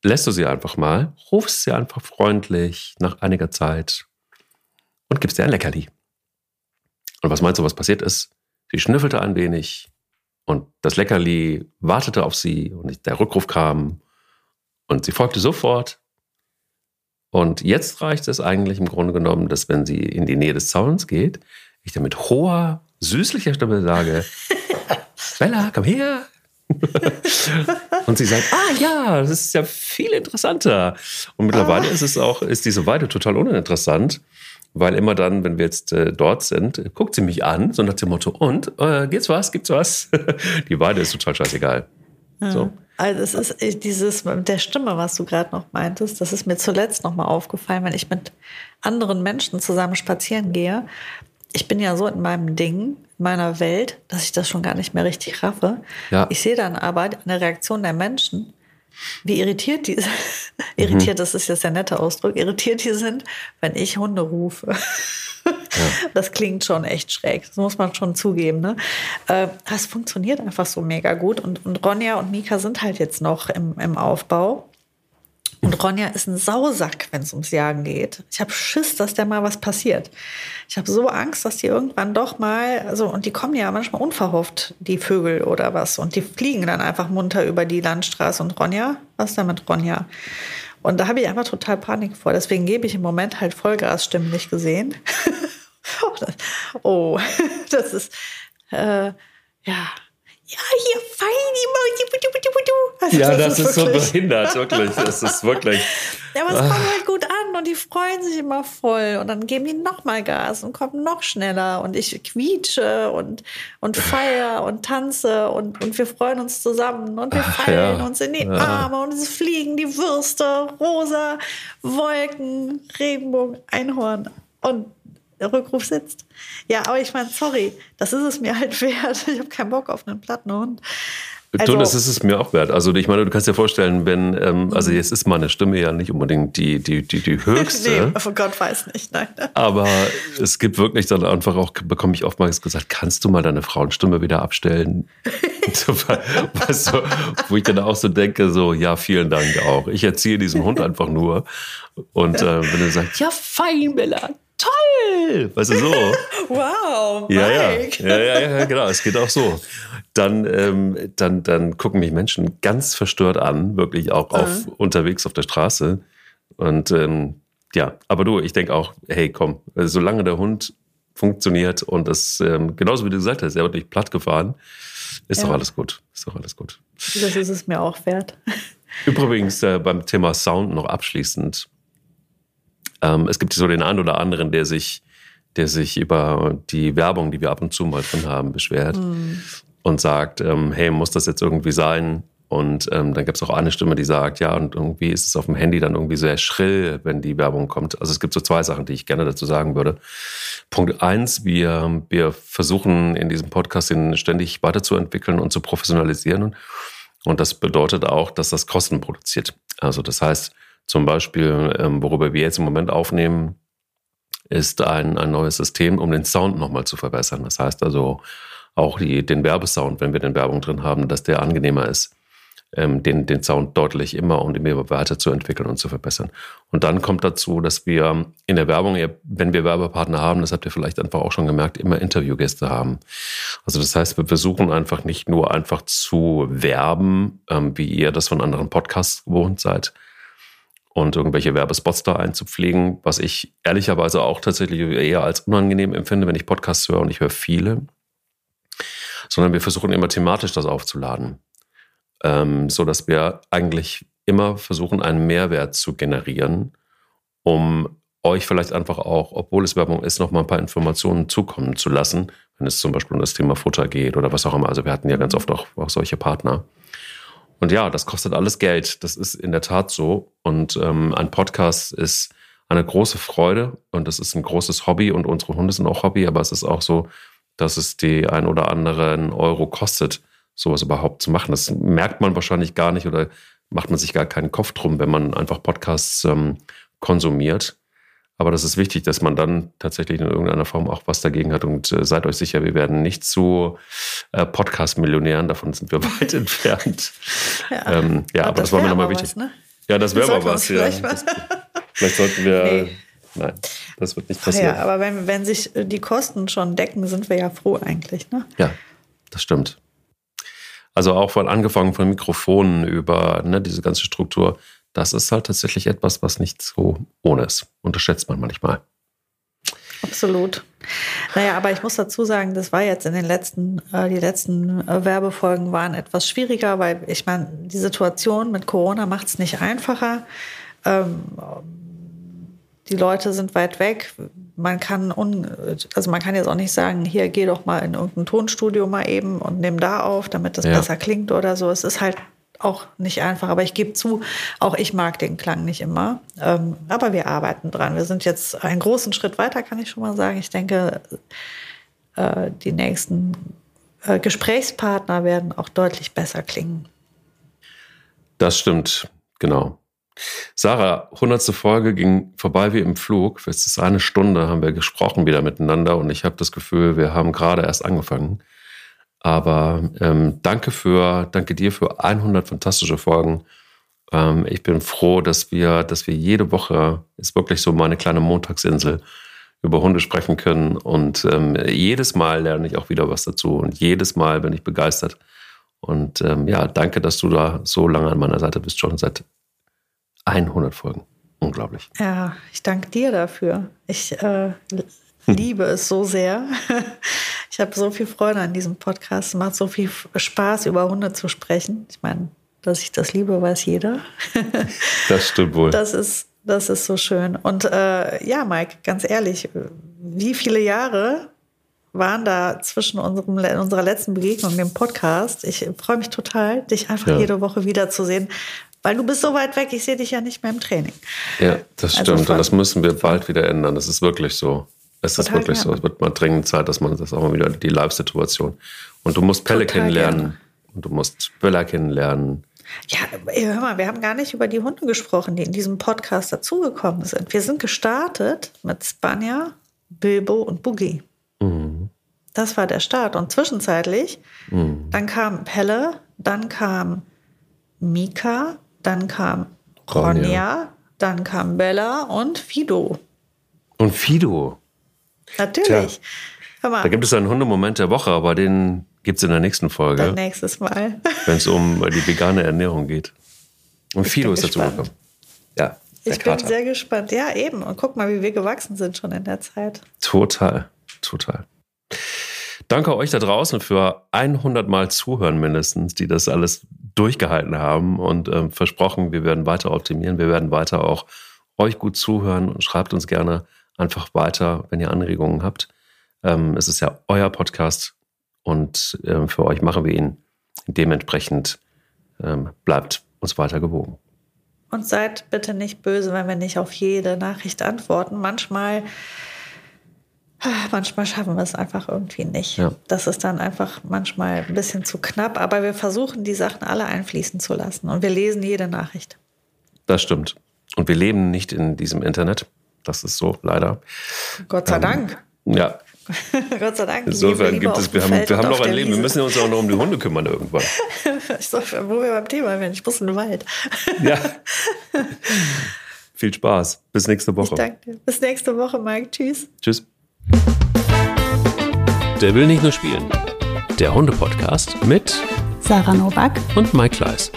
[SPEAKER 1] lässt du sie einfach mal, rufst sie einfach freundlich nach einiger Zeit und gibst ihr ein Leckerli. Und was meinst du, was passiert ist? Sie schnüffelte ein wenig und das Leckerli wartete auf sie und der Rückruf kam und sie folgte sofort. Und jetzt reicht es eigentlich im Grunde genommen, dass wenn sie in die Nähe des Zauns geht, ich dann mit hoher, süßlicher Stimme sage, Bella, komm her. und sie sagt, ah ja, das ist ja viel interessanter. Und mittlerweile ist es auch, ist diese Weide total uninteressant, weil immer dann, wenn wir jetzt äh, dort sind, guckt sie mich an, so nach dem Motto, und, äh, geht's was, gibt's was? Die Weide ist total scheißegal. So.
[SPEAKER 2] Also es ist dieses mit der Stimme, was du gerade noch meintest, das ist mir zuletzt noch mal aufgefallen, wenn ich mit anderen Menschen zusammen spazieren gehe. Ich bin ja so in meinem Ding, in meiner Welt, dass ich das schon gar nicht mehr richtig raffe.
[SPEAKER 1] Ja.
[SPEAKER 2] Ich sehe dann aber eine Reaktion der Menschen, wie irritiert die irritiert, das ist jetzt der nette Ausdruck, irritiert die sind, wenn ich Hunde rufe. Das klingt schon echt schräg, das muss man schon zugeben. Ne? Äh, Das funktioniert einfach so mega gut. Und, und Ronja und Mika sind halt jetzt noch im, im Aufbau. Und Ronja ist ein Sausack, wenn es ums Jagen geht. Ich habe Schiss, dass da mal was passiert. Ich habe so Angst, dass die irgendwann doch mal, also und die kommen ja manchmal unverhofft, die Vögel oder was, und die fliegen dann einfach munter über die Landstraße. Und Ronja, was ist da mit Ronja? Und da habe ich einfach total Panik vor. Deswegen gebe ich im Moment halt Vollgas stimmlich gesehen. oh, das, oh, das ist, äh, ja. Ja, hier fein, also
[SPEAKER 1] Ja, das, ist, so behindert, wirklich. Das ist wirklich.
[SPEAKER 2] ja, aber es kommt halt gut an und die freuen sich immer voll und dann geben die noch mal Gas und kommen noch schneller und ich quietsche und, und feier und tanze und, und wir freuen uns zusammen und wir fallen
[SPEAKER 1] ja.
[SPEAKER 2] uns in die
[SPEAKER 1] Ja.
[SPEAKER 2] Arme und es fliegen die Würste, rosa Wolken, Regenbogen, Einhorn und Rückruf sitzt. Ja, aber ich meine, sorry, das ist es mir halt wert. Ich habe keinen Bock auf einen Plattenhund.
[SPEAKER 1] du, das ist es mir auch wert. Also ich meine, du kannst dir vorstellen, wenn, ähm, also jetzt ist meine Stimme ja nicht unbedingt die, die, die, die höchste.
[SPEAKER 2] nee, oh Gott weiß nicht, nein.
[SPEAKER 1] Aber es gibt wirklich dann einfach auch, bekomme ich oftmals gesagt, kannst du mal deine Frauenstimme wieder abstellen? So, weißt du, wo ich dann auch so denke, so, ja, vielen Dank auch. Ich erziehe diesen Hund einfach nur. Und äh, wenn er sagt, ja, fein, Bella, toll! Weißt du, so.
[SPEAKER 2] Wow,
[SPEAKER 1] Ja, ja,
[SPEAKER 2] Mike.
[SPEAKER 1] ja, ja, ja, genau, es geht auch so. Dann, ähm, dann, dann gucken mich Menschen ganz verstört an, wirklich auch auf, unterwegs auf der Straße. Und ähm, ja, aber du, ich denke auch, hey, komm, äh, solange der Hund funktioniert und es, ähm, genauso wie du gesagt hast, er wird nicht platt gefahren, ist
[SPEAKER 2] Ja.
[SPEAKER 1] doch alles gut. Ist doch alles gut.
[SPEAKER 2] Das ist es mir auch wert.
[SPEAKER 1] Übrigens äh, beim Thema Sound noch abschließend. Ähm, es gibt so den einen oder anderen, der sich, der sich über die Werbung, die wir ab und zu mal drin haben, beschwert und sagt, ähm, hey, muss das jetzt irgendwie sein? Und ähm, dann gibt es auch eine Stimme, die sagt, ja, und irgendwie ist es auf dem Handy dann irgendwie sehr schrill, wenn die Werbung kommt. Also es gibt so zwei Sachen, die ich gerne dazu sagen würde. Punkt eins, wir, wir versuchen in diesem Podcast ihn ständig weiterzuentwickeln und zu professionalisieren. Und das bedeutet auch, dass das Kosten produziert. Also das heißt zum Beispiel, ähm, worüber wir jetzt im Moment aufnehmen, ist ein, ein neues System, um den Sound nochmal zu verbessern. Das heißt also auch die, den Werbesound, wenn wir den Werbung drin haben, dass der angenehmer ist, ähm, den, den Sound deutlich immer und immer weiterzuentwickeln und zu verbessern. Und dann kommt dazu, dass wir in der Werbung, wenn wir Werbepartner haben, das habt ihr vielleicht einfach auch schon gemerkt, immer Interviewgäste haben. Also das heißt, wir versuchen einfach nicht nur einfach zu werben, ähm, wie ihr das von anderen Podcasts gewohnt seid, und irgendwelche Werbespots da einzupflegen, was ich ehrlicherweise auch tatsächlich eher als unangenehm empfinde, wenn ich Podcasts höre und ich höre viele, sondern wir versuchen immer thematisch das aufzuladen, ähm, so dass wir eigentlich immer versuchen, einen Mehrwert zu generieren, um euch vielleicht einfach auch, obwohl es Werbung ist, noch mal ein paar Informationen zukommen zu lassen, wenn es zum Beispiel um das Thema Futter geht oder was auch immer. Also wir hatten ja ganz oft auch, auch solche Partner. Und ja, das kostet alles Geld. Das ist in der Tat so. Und ähm, ein Podcast ist eine große Freude und es ist ein großes Hobby und unsere Hunde sind auch Hobby, aber es ist auch so, dass es die ein oder anderen Euro kostet, sowas überhaupt zu machen. Das merkt man wahrscheinlich gar nicht oder macht man sich gar keinen Kopf drum, wenn man einfach Podcasts ähm, konsumiert. Aber das ist wichtig, dass man dann tatsächlich in irgendeiner Form auch was dagegen hat. Und äh, seid euch sicher, wir werden nicht zu äh, Podcast-Millionären, davon sind wir weit entfernt. Ja, ähm, ja aber das, das war mir nochmal wichtig. Was, ne? Ja, das wäre mal was. Ja. Das, vielleicht sollten wir. Nee. Nein, das wird nicht passieren.
[SPEAKER 2] Ja, aber wenn, wenn sich die Kosten schon decken, sind wir ja froh eigentlich. Ne?
[SPEAKER 1] Ja, das stimmt. Also auch von angefangen von Mikrofonen über ne, diese ganze Struktur das ist halt tatsächlich etwas, was nicht so ohne ist. Unterschätzt man manchmal.
[SPEAKER 2] Absolut. Naja, aber ich muss dazu sagen, das war jetzt in den letzten, äh, die letzten äh, Werbefolgen waren etwas schwieriger, weil ich meine, die Situation mit Corona macht es nicht einfacher. Ähm, die Leute sind weit weg. Man kann un, also man kann jetzt auch nicht sagen, hier geh doch mal in irgendein Tonstudio mal eben und nimm da auf, damit das ja. besser klingt oder so. Es ist halt auch nicht einfach, aber ich gebe zu, auch ich mag den Klang nicht immer. Ähm, aber wir arbeiten dran. Wir sind jetzt einen großen Schritt weiter, kann ich schon mal sagen. Ich denke, äh, die nächsten äh, Gesprächspartner werden auch deutlich besser klingen.
[SPEAKER 1] Das stimmt, genau. Sarah, 100. Folge ging vorbei wie im Flug. Jetzt ist eine Stunde, haben wir gesprochen wieder miteinander und ich habe das Gefühl, wir haben gerade erst angefangen. Aber ähm, danke für, danke dir für 100 fantastische Folgen. Ähm, ich bin froh, dass wir, dass wir jede Woche ist wirklich so meine kleine Montagsinsel über Hunde sprechen können und ähm, jedes Mal lerne ich auch wieder was dazu und jedes Mal bin ich begeistert. Und ähm, ja, danke, dass du da so lange an meiner Seite bist, schon seit 100 Folgen. Unglaublich.
[SPEAKER 2] Ja, ich danke dir dafür. Ich äh, liebe es so sehr. Ich habe so viel Freude an diesem Podcast. Es macht so viel Spaß, über Hunde zu sprechen. Ich meine, dass ich das liebe, weiß jeder.
[SPEAKER 1] Das stimmt wohl.
[SPEAKER 2] Das ist, das ist so schön. Und äh, ja, Mike, ganz ehrlich, wie viele Jahre waren da zwischen unserem, unserer letzten Begegnung, dem Podcast? Ich freue mich total, dich einfach ja. jede Woche wiederzusehen. Weil du bist so weit weg, ich sehe dich ja nicht mehr im Training.
[SPEAKER 1] Ja, das also stimmt. Also Und das müssen wir bald wieder ändern. Das ist wirklich so. Es ist wirklich gerne. so. Es wird mal dringend Zeit, dass man das auch mal wieder, die Live-Situation. Und du musst Pelle Total kennenlernen. Gerne. Und du musst Böller kennenlernen.
[SPEAKER 2] Ja, hör mal, wir haben gar nicht über die Hunde gesprochen, die in diesem Podcast dazugekommen sind. Wir sind gestartet mit Spanja, Bilbo und Boogie. Mhm. Das war der Start. Und zwischenzeitlich, mhm. dann kam Pelle, dann kam Mika, dann kam Ronja, Ronja dann kam Bella und Fido.
[SPEAKER 1] Und Fido.
[SPEAKER 2] Natürlich.
[SPEAKER 1] Da gibt es einen Hundemoment der Woche, aber den gibt es in der nächsten Folge.
[SPEAKER 2] Dann nächstes Mal.
[SPEAKER 1] Wenn es um die vegane Ernährung geht. Und ich Fido ist dazu gekommen. Ja.
[SPEAKER 2] Ich Kater. bin sehr gespannt. Ja, eben. Und guck mal, wie wir gewachsen sind schon in der Zeit.
[SPEAKER 1] Total, total. Danke euch da draußen für 100 Mal Zuhören mindestens, die das alles durchgehalten haben und äh, versprochen, wir werden weiter optimieren. Wir werden weiter auch euch gut zuhören und schreibt uns gerne einfach weiter, wenn ihr Anregungen habt. Ähm, es ist ja euer Podcast und ähm, für euch machen wir ihn. Dementsprechend ähm, bleibt uns weiter gewogen.
[SPEAKER 2] Und seid bitte nicht böse, wenn wir nicht auf jede Nachricht antworten. Manchmal, manchmal schaffen wir es einfach irgendwie nicht. Ja. Das ist dann einfach manchmal ein bisschen zu knapp, aber wir versuchen, die Sachen alle einfließen zu lassen und wir lesen jede Nachricht.
[SPEAKER 1] Das stimmt. Und wir leben nicht in diesem Internet. Das ist so, leider.
[SPEAKER 2] Gott sei ähm, Dank.
[SPEAKER 1] Ja.
[SPEAKER 2] Gott sei Dank.
[SPEAKER 1] Insofern gibt es, wir haben, wir haben noch ein Leben. Wir müssen uns auch noch um die Hunde kümmern irgendwann.
[SPEAKER 2] wo wir beim Thema werden. Ich muss in den Wald.
[SPEAKER 1] ja. Viel Spaß. Bis nächste Woche. Ich
[SPEAKER 2] danke dir. Bis nächste Woche, Mike. Tschüss.
[SPEAKER 1] Tschüss. Der will nicht nur spielen. Der Hunde-Podcast mit
[SPEAKER 2] Sarah Novak
[SPEAKER 1] und Mike Kleiss.